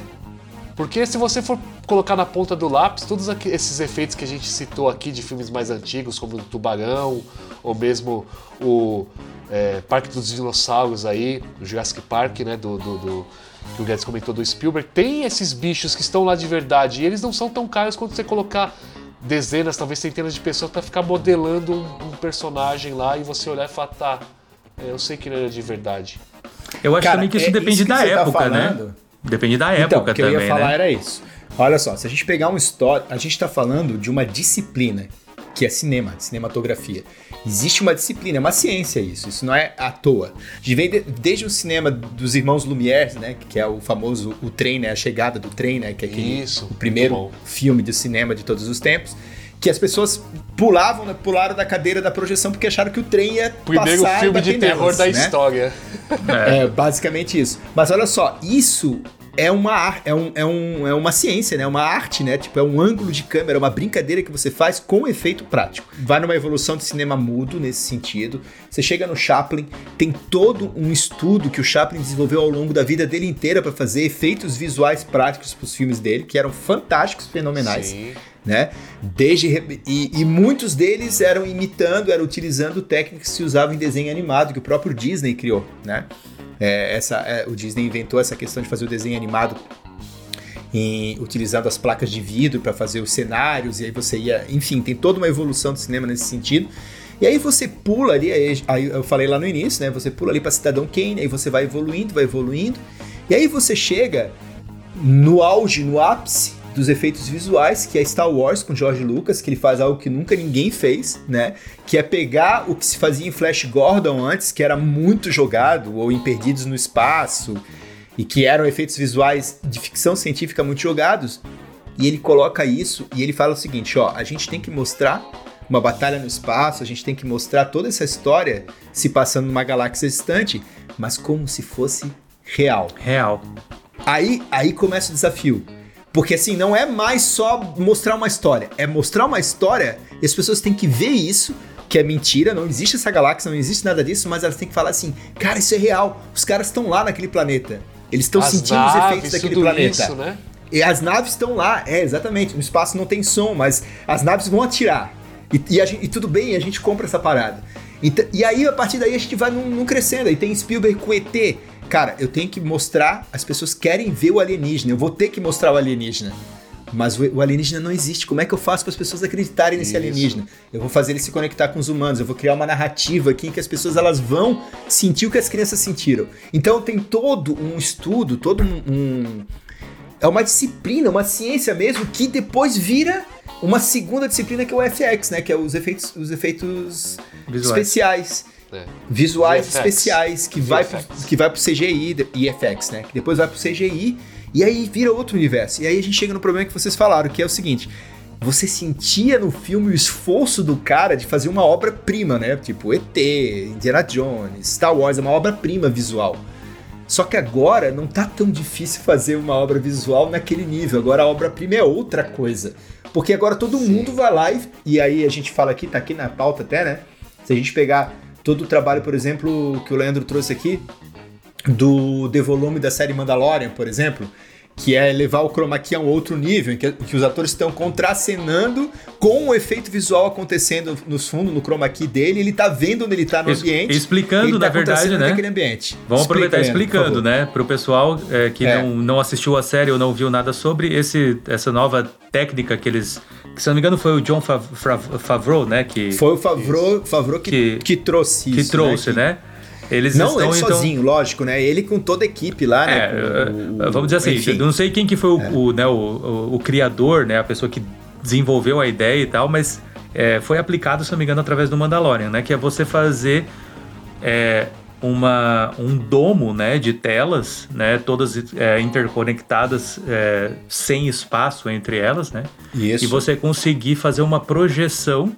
S2: Porque se você for colocar na ponta do lápis, todos esses efeitos que a gente citou aqui de filmes mais antigos, como o Tubarão, ou mesmo o é, Parque dos Dinossauros aí, o Jurassic Park, né, do, do, do- que o Guedes comentou do Spielberg, tem esses bichos que estão lá de verdade, e eles não são tão caros quanto você colocar dezenas, talvez centenas de pessoas para ficar modelando um, um personagem lá e você olhar e falar, tá, é, eu sei que ele é de verdade.
S3: Eu acho
S1: Cara,
S3: também que isso
S1: é
S3: depende
S1: isso que
S3: da
S1: tá
S3: época, né?
S1: falando.
S3: Depende da
S1: Então,
S3: época
S1: o que
S3: também,
S1: eu ia falar
S3: né?
S1: era isso. Olha só, se a gente pegar uma história, a gente está falando de uma disciplina, que é cinema, cinematografia. Existe uma disciplina, é uma ciência isso, isso não é à toa. Vem de- desde o cinema dos irmãos Lumière, né, que é o famoso o trem, né, a chegada do trem, né, que é aquele,
S2: Isso,
S1: o primeiro filme de cinema de todos os tempos, que as pessoas pulavam, né, pularam da cadeira da projeção porque acharam que o trem ia
S2: Primeiro
S1: passar
S2: filme de terror
S1: nelas,
S2: da
S1: né?
S2: história.
S1: É, basicamente isso. Mas olha só, isso é uma é, um, é, um, é uma ciência, né? Uma arte, né? Tipo, é um ângulo de câmera, uma brincadeira que você faz com efeito prático. Vai numa evolução de cinema mudo nesse sentido. Você chega no Chaplin, tem todo um estudo que o Chaplin desenvolveu ao longo da vida dele inteira para fazer efeitos visuais práticos para os filmes dele, que eram fantásticos, fenomenais
S2: Sim.
S1: Né? Desde e, e muitos deles eram imitando, eram utilizando técnicas que se usavam em desenho animado que o próprio Disney criou, né? É, essa, é, o Disney inventou essa questão de fazer o desenho animado em- utilizando as placas de vidro para fazer os cenários e aí você ia, enfim, tem toda uma evolução do cinema nesse sentido. E aí você pula ali, aí, eu falei lá no início, né? Você pula ali para Cidadão Kane, aí você vai evoluindo, vai evoluindo. E aí você chega no auge, no ápice dos efeitos visuais, que é Star Wars com George Lucas, que ele faz algo que nunca ninguém fez, né? Que é pegar o que se fazia em Flash Gordon antes, que era muito jogado, ou em Perdidos no Espaço, e que eram efeitos visuais de ficção científica muito jogados, e ele coloca isso e ele fala o seguinte, ó, a gente tem que mostrar uma batalha no espaço, a gente tem que mostrar toda essa história se passando numa galáxia distante, mas como se fosse real.
S3: Real.
S1: Aí, aí começa o desafio. Porque assim, não é mais só mostrar uma história, é mostrar uma história e as pessoas têm que ver isso, que é mentira, não existe essa galáxia, não existe nada disso, mas elas têm que falar assim, cara, isso é real, os caras estão lá naquele planeta. Eles estão sentindo os
S2: naves,
S1: efeitos daquele planeta.
S2: Isso, né?
S1: E as naves estão lá, é, exatamente. No espaço não tem som, mas as naves vão atirar. E, e, gente- e tudo bem, a gente compra essa parada. Então- e aí, a partir daí, a gente vai num, num crescendo. Aí tem Spielberg com ET. Cara, eu tenho que mostrar, as pessoas querem ver o alienígena, eu vou ter que mostrar o alienígena. Mas o, o alienígena não existe. Como é que eu faço para as pessoas acreditarem nesse
S2: Isso.
S1: alienígena? Eu vou fazer ele se conectar com os humanos, eu vou criar uma narrativa aqui em que as pessoas elas vão sentir o que as crianças sentiram. Então tem todo um estudo, todo um- um é uma disciplina, uma ciência mesmo, que depois vira uma segunda disciplina que é o FX, né? Que é os efeitos, os efeitos
S3: Visuais.
S1: especiais.
S2: É.
S1: Visuais
S2: VFX.
S1: especiais, que vai, pro, que vai pro CGI e FX, né? Que depois vai pro CGI e aí vira outro universo. E aí a gente chega no problema que vocês falaram, que é o seguinte. Você sentia no filme o esforço do cara de fazer uma obra-prima, né? Tipo ET, Indiana Jones, Star Wars, é uma obra-prima visual. Só que agora não tá tão difícil fazer uma obra visual naquele nível. Agora a obra-prima é outra coisa. Porque agora todo mundo vai lá e, e aí a gente fala aqui, tá aqui na pauta até, né? Se a gente pegar todo o trabalho, por exemplo, que o Leandro trouxe aqui, do The Volume da série Mandalorian, por exemplo, que é levar o chroma key a um outro nível, em que, que os atores estão contracenando com o efeito visual acontecendo nos fundos, no chroma key dele, ele tá vendo onde ele tá no ambiente.
S3: explicando,
S1: ele tá
S3: na verdade, né?
S1: naquele ambiente.
S3: Vamos
S1: Explica,
S3: aproveitar explicando, né, pro pessoal é, que
S1: É.
S3: não, não assistiu a série ou não viu nada sobre esse, essa nova técnica que eles. Que, se não me engano, foi o John Fav- Fav- Favreau, né? Que,
S1: Foi o Favreau, Favreau que,
S3: Que-
S1: que, trouxe
S3: que
S1: isso.
S3: trouxe,
S1: Que-
S3: né? Eles
S1: Não ele
S3: então.
S1: sozinho, lógico, né? Ele com toda a equipe lá, né?
S3: É, é,
S1: o-
S3: vamos dizer assim,
S1: enfim.
S3: eu não sei quem que foi o, o, né, o, o- o criador, né, a pessoa que desenvolveu a ideia e tal, mas é, foi aplicado, se não me engano, através do Mandalorian, né, que é você fazer é, uma, um domo, né, de telas, né, todas é, interconectadas, é, sem espaço entre elas, né,
S1: Isso.
S3: e você conseguir fazer uma projeção.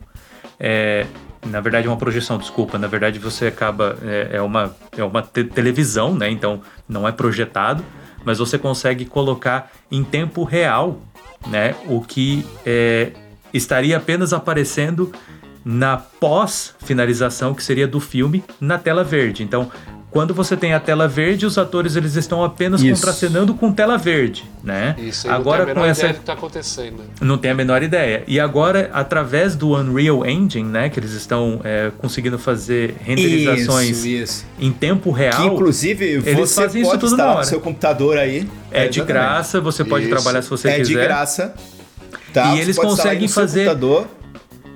S3: é, na verdade, uma projeção, desculpa. Na verdade, você acaba. É, é uma, é uma te- televisão, né? Então não é projetado, mas você consegue colocar em tempo real, né? O que é, estaria apenas aparecendo na pós-finalização, que seria do filme, na tela verde. Então. Quando você tem a tela verde, os atores eles estão apenas
S1: Isso.
S3: contracenando com tela verde, né?
S2: Isso aí
S3: Agora
S2: não tem a
S3: com
S2: menor
S3: essa
S2: ideia do que tá acontecendo.
S3: não tem a menor ideia. E agora, através do Unreal Engine, né, que eles estão é, conseguindo fazer renderizações
S1: Isso, isso.
S3: em tempo real,
S1: Que inclusive
S3: eles
S1: você
S3: fazem isso
S1: pode
S3: tudo na
S1: instalar
S3: hora.
S1: no seu computador aí.
S3: é de
S1: exatamente.
S3: graça, você pode
S2: Isso.
S3: trabalhar se você
S1: é
S3: quiser.
S1: de graça. Tá?
S3: E eles conseguem fazer-
S1: computador.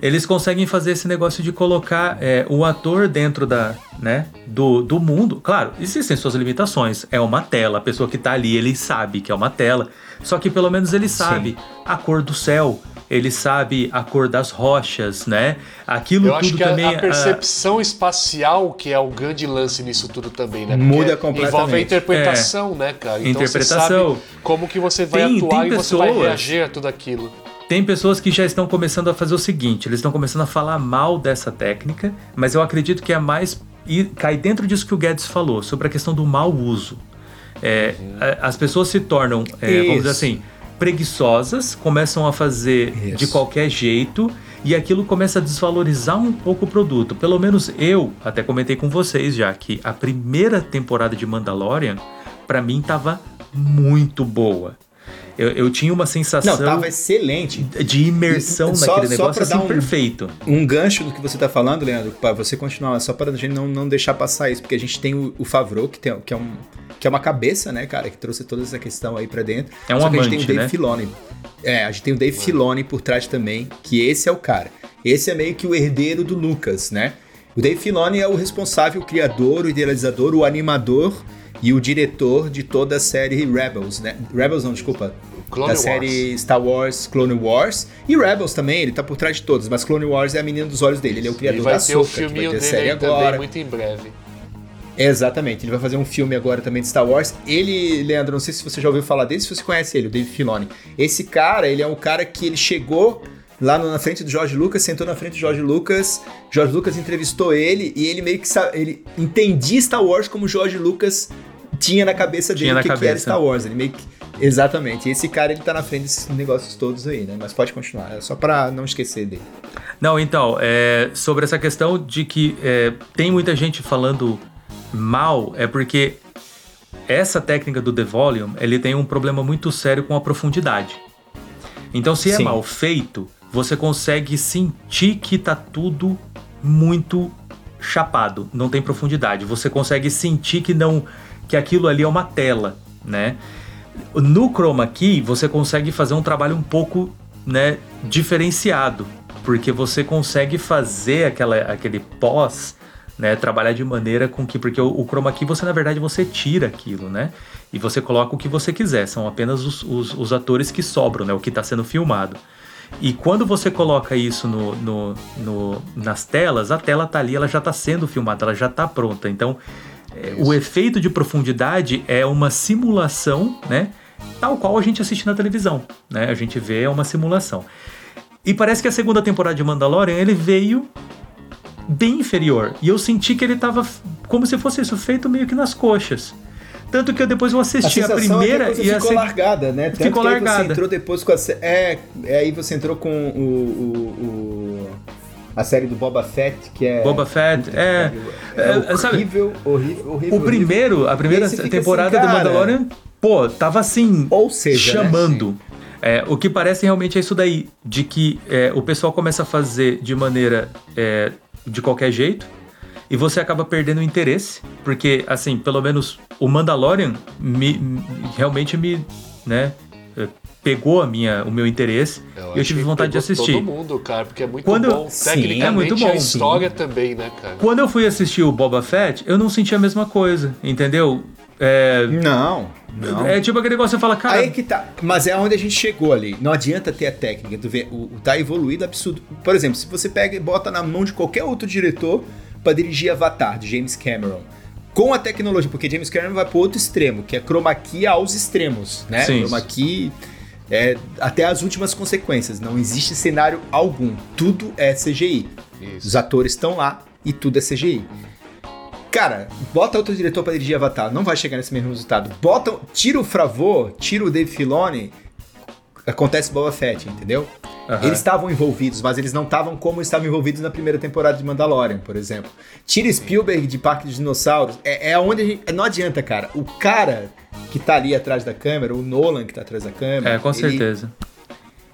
S3: Eles conseguem fazer esse negócio de colocar é, o ator dentro da, né, do, do mundo. Claro, existem suas limitações. É uma tela, a pessoa que tá ali, ele sabe que é uma tela. Só que pelo menos ele sabe a cor do céu, ele sabe a cor das rochas, né? Aquilo
S2: Eu
S3: tudo
S2: acho que a,
S3: também.
S2: a percepção espacial que é o grande lance nisso tudo também, né? Porque
S1: Muda completamente.
S2: Envolve a interpretação, né, cara? Então
S3: Interpretação.
S2: você sabe como que você vai
S3: Tem-
S2: atuar
S3: tem
S2: e você vai
S3: pessoas-
S2: reagir a tudo aquilo.
S3: Tem pessoas que já estão começando a fazer o seguinte, eles estão começando a falar mal dessa técnica, mas eu acredito que é mais e cai dentro disso que o Guedes falou sobre a questão do mau uso. É, as pessoas se tornam, é, vamos dizer assim, preguiçosas, começam a fazer
S1: Isso.
S3: de qualquer jeito e aquilo começa a desvalorizar um pouco o produto. Pelo menos eu até comentei com vocês já que a primeira temporada de Mandalorian para mim tava muito boa. Eu, eu tinha uma sensação
S1: Não, tava excelente.
S3: de imersão
S1: Só-
S3: naquele
S1: só
S3: negócio
S1: pra dar
S3: assim
S1: um-
S3: perfeito.
S1: Um gancho do que você tá falando, Leandro, para você continuar, só para a gente não, não deixar passar isso, porque a gente tem o, o Favreau, que, tem, que, é um, que é uma cabeça, né, cara, que trouxe toda essa questão aí pra dentro.
S3: É um
S1: Só que a gente
S3: amante,
S1: tem o Dave
S3: né?
S1: Filoni. É, a gente tem o Dave Filoni por trás também, que esse é o cara. Esse é meio que o herdeiro do Lucas, né? O Dave Filoni é o responsável, o criador, o idealizador, o animador e o diretor de toda a série Rebels, né? Rebels não, desculpa.
S2: Clone
S1: da
S2: Wars.
S1: série Star Wars, Clone Wars e Rebels também, ele tá por trás de todos, mas Clone Wars é a menina dos olhos dele, ele é o criador da Ahsoka, que vai ter
S2: dele
S1: série agora.
S2: muito em breve.
S1: Exatamente, ele vai fazer um filme agora também de Star Wars. Ele, Leandro, não sei se você já ouviu falar dele, se você conhece ele, o Dave Filoni. Esse cara, ele é um cara que ele chegou lá na frente do George Lucas, sentou na frente do George Lucas, George Lucas entrevistou ele e ele meio que ele entendia Star Wars como George Lucas tinha na cabeça dele
S3: Tinha na
S1: que, que era. Star Wars. Ele meio que Exatamente. Esse cara ele tá na frente desses negócios todos aí, né? Mas pode continuar, é só pra não esquecer dele.
S3: Não, então, é, sobre essa questão de que é, tem muita gente falando mal, é porque essa técnica do The Volume, ele tem um problema muito sério com a profundidade. Então, se é
S1: Sim.
S3: mal feito, você consegue sentir que tá tudo muito chapado, não tem profundidade. Você consegue sentir que não que aquilo ali é uma tela, né? No chroma key você consegue fazer um trabalho um pouco, né, diferenciado, porque você consegue fazer aquela, aquele pós, né, trabalhar de maneira com que porque o, o chroma key você na verdade você tira aquilo, né? E você coloca o que você quiser, são apenas os, os, os atores que sobram, né, o que está sendo filmado. E quando você coloca isso no, no, no, nas telas, a tela tá ali, ela já está sendo filmada, ela já está pronta. Então, é, o efeito de profundidade é uma simulação, né? Tal qual a gente assiste na televisão, né? A gente vê é uma simulação. E parece que a segunda temporada de Mandalorian ele veio bem inferior. E eu senti que ele estava como se fosse isso, feito meio que nas coxas. Tanto que eu depois eu assisti a, a primeira
S1: é
S3: e a
S1: ficou largada, né? Tanto
S3: ficou largada.
S1: Você entrou depois com a é, é, aí você entrou com o, o- o- a série do Boba Fett, que é
S3: Boba Fett, é,
S1: é,
S3: é, sabe,
S1: horrível, horrível, horrível.
S3: O primeiro, a primeira
S1: fica
S3: temporada
S1: assim,
S3: do Mandalorian, pô, tava assim,
S1: Ou seja, né?
S3: chamando. É, o que parece realmente é isso daí, de que é, o pessoal começa a fazer de maneira é, de qualquer jeito e você acaba perdendo o interesse, porque assim, pelo menos o Mandalorian me, me- realmente me, né, é, pegou a minha, o meu interesse e eu tive vontade de assistir.
S2: Todo mundo, cara, porque é muito
S3: Quando-
S2: bom.
S1: Sim,
S2: Tecnicamente,
S3: é muito bom,
S2: a história também, né, cara?
S3: Quando eu fui assistir o Boba Fett, eu não senti a mesma coisa, entendeu? É,
S1: Não, não.
S3: é tipo aquele negócio que você fala, cara,
S1: Aí que tá. Mas é onde a gente chegou ali. Não adianta ter a técnica. Tu vê, o, o tá evoluído absurdo. Por exemplo, se você pega e bota na mão de qualquer outro diretor pra dirigir Avatar, de James Cameron. Com a tecnologia, porque James Cameron vai pro outro extremo, que é chroma key aos extremos, né?
S3: Sim.
S1: Chroma key é até as últimas consequências. Não existe cenário algum. Tudo é CGI.
S2: Isso.
S1: Os atores estão lá e tudo é CGI. Cara, bota outro diretor pra dirigir Avatar, não vai chegar nesse mesmo resultado. Bota, tira o Fravô, tira o Dave Filoni, acontece Boba Fett, entendeu?
S3: Aham.
S1: Eles estavam envolvidos, mas eles não estavam como estavam envolvidos na primeira temporada de Mandalorian, por exemplo. Tira Spielberg de Parque dos Dinossauros, é, é onde a gente, não adianta, cara. O cara que tá ali atrás da câmera, o Nolan que tá atrás da câmera,
S3: É, com
S1: ele-
S3: certeza.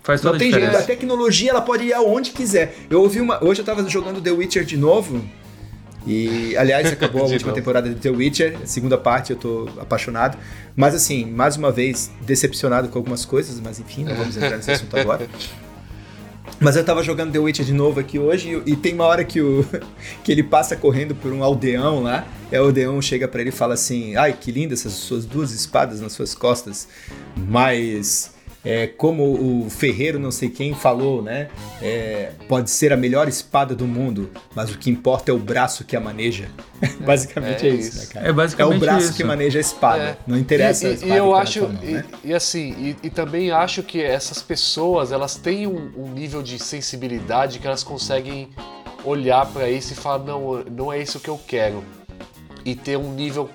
S3: Faz toda
S1: não
S3: a
S1: tem jeito,
S3: diferença.
S1: a tecnologia ela pode ir aonde quiser. Eu ouvi uma. Hoje eu tava jogando The Witcher de novo. E, aliás, [LAUGHS] acabou a última temporada de The Witcher, segunda parte, eu tô apaixonado. Mas assim, mais uma vez, decepcionado com algumas coisas, mas enfim, não vamos entrar nesse assunto agora. [LAUGHS] Mas eu tava jogando The Witcher de novo aqui hoje e, e tem uma hora que, o, [LAUGHS] que ele passa correndo por um aldeão lá. E o aldeão chega pra ele e fala assim: Ai, que linda essas suas duas espadas nas suas costas. Mas, é, como o ferreiro não sei quem falou, né? é, pode ser a melhor espada do mundo, mas o que importa é o braço que a maneja. [LAUGHS] Basicamente é,
S2: é
S1: isso,
S2: isso.
S1: né, cara?
S3: É basicamente
S1: É o braço
S3: isso.
S1: que maneja a espada.
S2: É.
S1: Não interessa a
S2: E, e,
S1: espada
S2: e eu
S1: tá
S2: acho,
S1: mão, né?
S2: e, e assim, e, e também acho que essas pessoas, elas têm um, um nível de sensibilidade que elas conseguem olhar pra isso e falar, não, não é isso que eu quero. E ter um nível,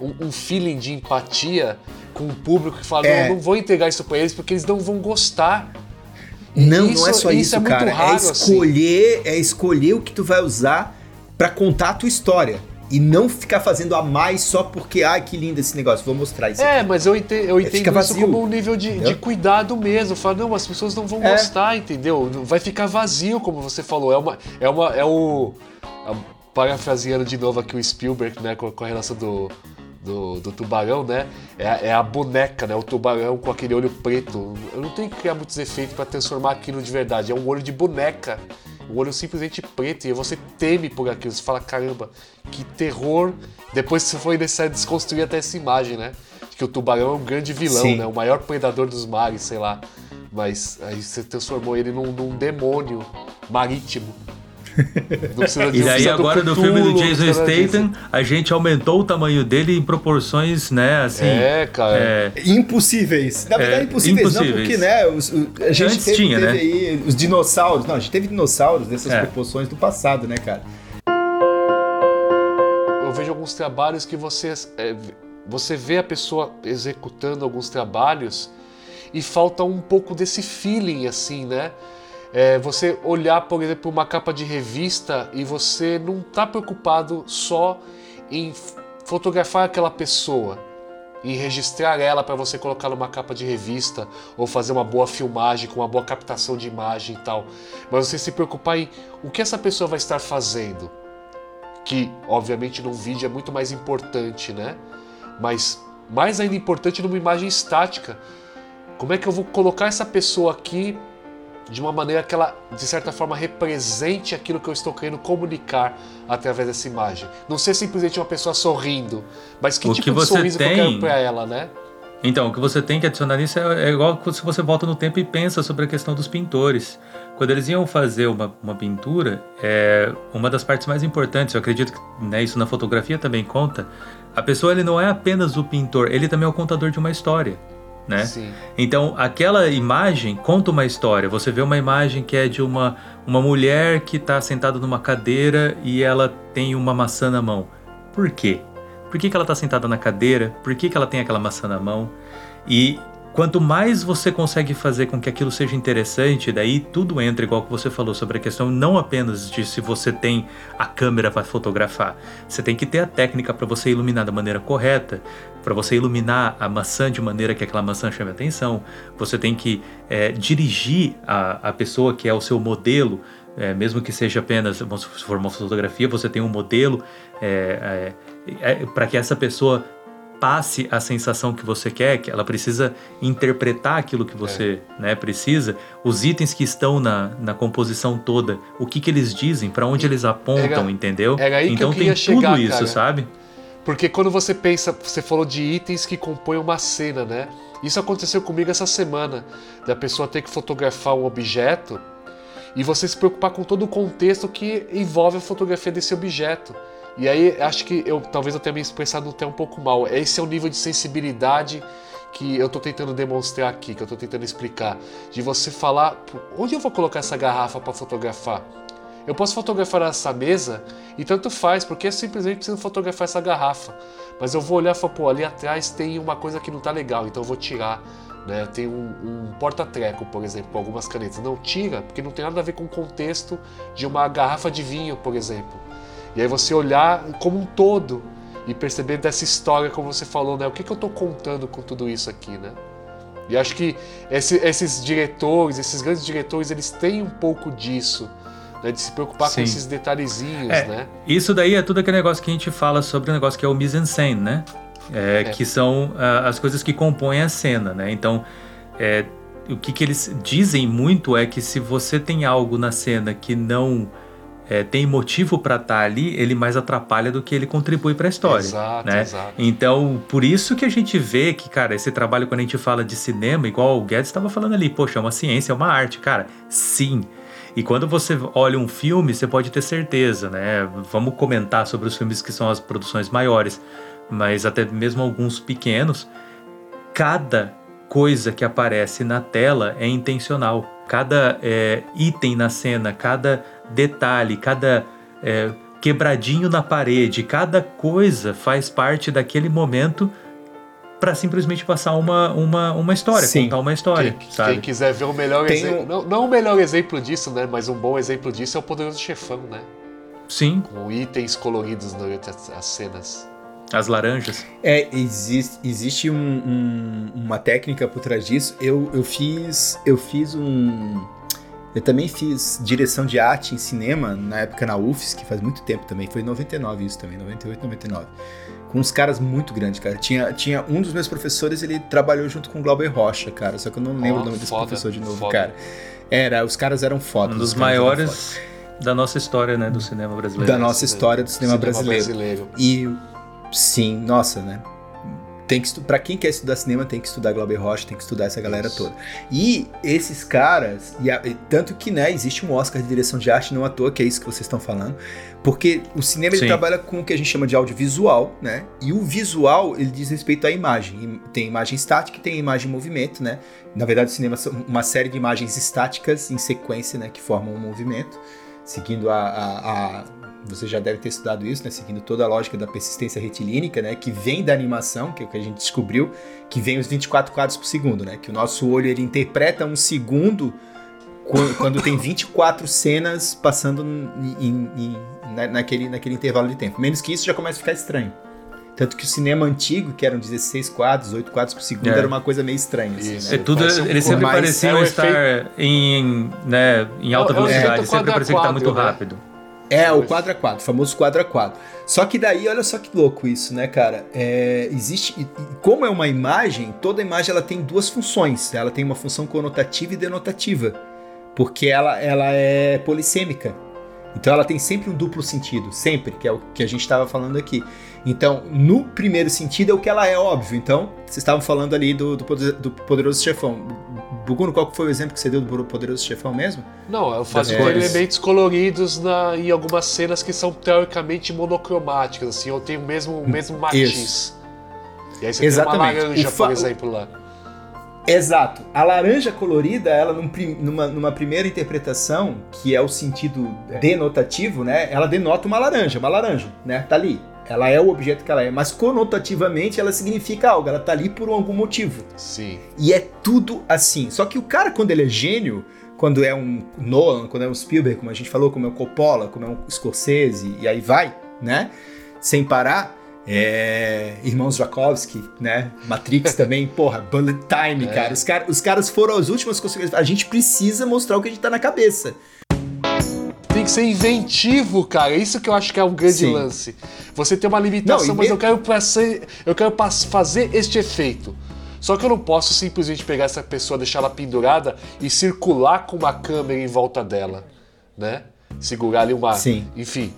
S2: um, um feeling de empatia com o público que fala,
S1: É.
S2: não, não vou entregar isso pra eles porque eles não vão gostar.
S1: Não,
S2: Isso-
S1: não é só
S2: isso
S1: isso,
S2: é
S1: cara.
S2: raro,
S1: é
S2: assim.
S1: escolher, é escolher o que tu vai usar pra contar a tua história. E não ficar fazendo a mais só porque, ai, que lindo esse negócio, vou mostrar isso.
S2: É, mas eu entendo, eu
S1: Fica
S2: entendo isso como um nível de, de cuidado mesmo. Fala, não, as pessoas não vão
S1: É.
S2: gostar, entendeu? Vai ficar vazio, como você falou. É uma. É, uma, é o. é, parafraseando de novo aqui o Spielberg, né? Com, com a relação do, do, do tubarão, né? É, a- é a boneca, né? O tubarão com aquele olho preto. Eu não tenho que criar muitos efeitos pra transformar aquilo de verdade. É um olho de boneca. Um olho simplesmente preto. E você teme por aquilo. Você fala, caramba, que terror. Depois você foi necessário desconstruir até essa imagem, né? De que o tubarão é um grande vilão,
S1: Sim.
S2: né? O maior predador dos mares, sei lá. Mas aí você transformou ele num, num demônio marítimo. Não
S3: E
S2: não
S3: daí
S2: precisa
S3: agora do
S2: Cthulhu,
S3: filme do
S2: não
S3: Jason. Statham, a gente aumentou o tamanho dele em proporções, né, assim...
S2: É, cara.
S3: é,
S1: Impossíveis. Na verdade,
S3: É,
S1: impossíveis, não,
S3: impossíveis.
S1: porque, né, os- o- a gente
S3: Antes
S1: teve,
S3: tinha,
S1: teve
S3: né?
S1: aí os dinossauros. Não, a gente teve dinossauros dessas
S3: É.
S1: proporções do passado, né, cara?
S2: eu vejo alguns trabalhos que você, é, você vê a pessoa executando alguns trabalhos e falta um pouco desse feeling, assim, né? É, você olhar, por exemplo, uma capa de revista e você não tá preocupado só em fotografar aquela pessoa. em registrar ela para você colocar numa capa de revista ou fazer uma boa filmagem com uma boa captação de imagem e tal, mas você se preocupar em o que essa pessoa vai estar fazendo, que obviamente num vídeo é muito mais importante, né? Mas mais ainda importante numa imagem estática. Como é que eu vou colocar essa pessoa aqui de uma maneira que ela, de certa forma, represente aquilo que eu estou querendo comunicar através dessa imagem. Não ser simplesmente uma pessoa sorrindo, mas que
S3: O
S2: tipo
S3: que
S2: de
S3: você
S2: sorriso que eu
S3: tem-
S2: quero pra ela, né?
S3: Então, o que você tem que adicionar nisso é, é igual se você volta no tempo e pensa sobre a questão dos pintores. Quando eles iam fazer uma, uma pintura, é, uma das partes mais importantes, eu acredito que né, isso na fotografia também conta, a pessoa ele não é apenas o pintor, ele também é o contador de uma história. Né? Então, aquela imagem conta uma história. Você vê uma imagem que é de uma, uma mulher que está sentada numa cadeira e ela tem uma maçã na mão. Por quê? Por que, que ela está sentada na cadeira? Por que, que ela tem aquela maçã na mão? E quanto mais você consegue fazer com que aquilo seja interessante, daí tudo entra, igual que você falou, sobre a questão não apenas de se você tem a câmera para fotografar. Você tem que ter a técnica para você iluminar da maneira correta, para você iluminar a maçã de maneira que aquela maçã chame atenção. Você tem que é, dirigir a, a pessoa que é o seu modelo, é, mesmo que seja apenas, se for uma fotografia, você tem um modelo é, para que essa pessoa passe a sensação que você quer, que ela precisa interpretar aquilo que você né, precisa, os itens que estão na, na composição toda, o que, que eles dizem, para onde eles apontam,
S2: Era-
S3: entendeu?
S2: era aí que
S3: então tem tudo
S2: chegar,
S3: isso,
S2: cara.
S3: sabe?
S2: Porque quando você pensa, você falou de itens que compõem uma cena, né? Isso aconteceu comigo essa semana, da pessoa ter que fotografar um objeto e você se preocupar com todo o contexto que envolve a fotografia desse objeto. E aí acho que eu talvez eu tenha me expressado até um pouco mal. Esse é o nível de sensibilidade que eu tô tentando demonstrar aqui, que eu tô tentando explicar, de você falar, "Pô, onde eu vou colocar essa garrafa para fotografar? Eu posso fotografar essa mesa e tanto faz, porque eu simplesmente preciso fotografar essa garrafa. Mas eu vou olhar e falar, pô, ali atrás tem uma coisa que não tá legal, então eu vou tirar. Né? Tem um, um porta-treco, por exemplo, com algumas canetas. Não tira, porque não tem nada a ver com o contexto de uma garrafa de vinho, por exemplo. E aí você olhar como um todo e perceber dessa história, como você falou, né? O que, que eu tô contando com tudo isso aqui, né? E acho que esse- esses diretores, esses grandes diretores, eles têm um pouco disso, né? De se preocupar
S3: Sim.
S2: com esses detalhezinhos,
S3: É,
S2: né?
S3: Isso daí é tudo aquele negócio que a gente fala sobre o negócio que é o mise-en-scène, né? É,
S2: É.
S3: Que são ah, as coisas que compõem a cena, né? Então, é, o que, que eles dizem muito é que se você tem algo na cena que não é, tem motivo pra estar ali, ele mais atrapalha do que ele contribui pra história.
S2: Exato,
S3: né?
S2: exato.
S3: Então, por isso que a gente vê que, cara, esse trabalho, quando a gente fala de cinema, igual o Guedes estava falando ali, poxa, é uma ciência, é uma arte. Cara, sim. E quando você olha um filme, você pode ter certeza, né? Vamos comentar sobre os filmes que são as produções maiores, mas até mesmo alguns pequenos. Cada coisa que aparece na tela é intencional. Cada é, item na cena, cada detalhe, cada é, quebradinho na parede, cada coisa faz parte daquele momento para simplesmente passar uma, uma, uma história,
S1: Sim.
S3: contar uma história,
S2: Quem,
S3: sabe?
S2: quem quiser ver o melhor
S1: Tem
S2: exemplo. Não, não o melhor exemplo disso, né? Mas um bom exemplo disso é o Poderoso Chefão, né?
S3: Sim,
S2: Com itens coloridos durante as, as cenas.
S3: as laranjas.
S1: É, existe, existe um- um- uma técnica por trás disso. Eu, eu fiz. Eu fiz um. Eu também fiz direção de arte em cinema, na época na UFS, que faz muito tempo também. Foi em 99 isso também, 98, 99. Com uns caras muito grandes, cara. Tinha, tinha um dos meus professores, ele trabalhou junto com o Glauber Rocha, cara. Só que eu não lembro
S2: Ó,
S1: o nome desse
S2: foda,
S1: professor de novo,
S2: foda.
S1: cara. Era, os caras eram foda.
S3: Um dos maiores da nossa história, né, do cinema brasileiro.
S1: da nossa história do cinema, brasileiro.
S2: brasileiro.
S1: E sim, nossa, né? Tem que pra quem quer estudar cinema, tem que estudar Glauber Rocha, tem que estudar essa galera
S2: Isso.
S1: toda. E esses caras, e a- e tanto que, né, existe um Oscar de direção de arte, não à toa, que é isso que vocês estão falando, porque o cinema ele
S3: Sim.
S1: trabalha com o que a gente chama de audiovisual, né? E o visual, ele diz respeito à imagem. Tem imagem estática e tem imagem em movimento, né? Na verdade, o cinema são uma série de imagens estáticas em sequência, né, que formam um movimento, seguindo a, a- a- você já deve ter estudado isso, né? Seguindo toda a lógica da persistência retilínica, né? Que vem da animação, que é o que a gente descobriu, que vem os 24 quadros por segundo, né? Que o nosso olho ele interpreta um segundo quando, [LAUGHS] quando tem 24 cenas passando em- em- em- na- naquele, naquele intervalo de tempo. Menos que isso já começa a ficar estranho. Tanto que o cinema antigo, que eram 16 quadros, 8 quadros por segundo,
S3: É.
S1: era uma coisa meio estranha. assim, né?
S3: É tudo, eles sempre pareciam
S2: é
S3: estar em, né, em alta
S2: É é
S3: velocidade,
S2: efeito
S3: sempre parecia que tá
S2: quadro,
S3: muito
S2: né?
S1: É, o quadro a quadro, o famoso quadro a quadro. Só que daí, olha só que louco isso, né, cara? É, existe. e- Como é uma imagem, toda imagem ela tem duas funções. Ela tem uma função conotativa e denotativa. Porque ela, ela é polissêmica. Então ela tem sempre um duplo sentido, sempre, que é o que a gente estava falando aqui. Então, no primeiro sentido é o que ela é, óbvio. Então, vocês estavam falando ali do, do, do Poderoso Chefão. Buguno, qual foi o exemplo que você deu do Poderoso Chefão mesmo?
S2: Não, é o fato de
S1: Das
S2: ter
S1: cores.
S2: elementos coloridos na, em algumas cenas que são teoricamente monocromáticas, assim, ou tem o mesmo, o mesmo matiz. E aí você
S1: Exatamente.
S2: tem uma laranja, por exemplo, lá.
S1: Exato. A laranja colorida, ela num numa, numa primeira interpretação, que é o sentido denotativo, né? Ela denota uma laranja, uma laranja, né? Tá ali. Ela é o objeto que ela é, mas conotativamente ela significa algo, ela tá ali por algum motivo.
S2: Sim.
S1: E é tudo assim. Só que o cara, quando ele é gênio, quando é um Nolan, quando é um Spielberg, como a gente falou, como é um Coppola, como é um Scorsese, e aí vai, né? Sem parar. É... Irmãos Wachowski, né? Matrix [LAUGHS] também, porra, Bullet Time,
S2: É.
S1: cara. Os, car os caras foram as últimas consequências. A gente precisa mostrar o que a gente tá na cabeça.
S2: Que ser inventivo, cara. Isso que eu acho que é um grande
S1: Sim.
S2: lance. Você tem uma limitação,
S1: Não,
S2: mas
S1: me-
S2: eu quero pra ser, eu quero pra fazer este efeito. Só que eu não posso simplesmente pegar essa pessoa, deixar ela pendurada e circular com uma câmera em volta dela, né? Segurar ali uma,
S1: Sim.
S2: enfim,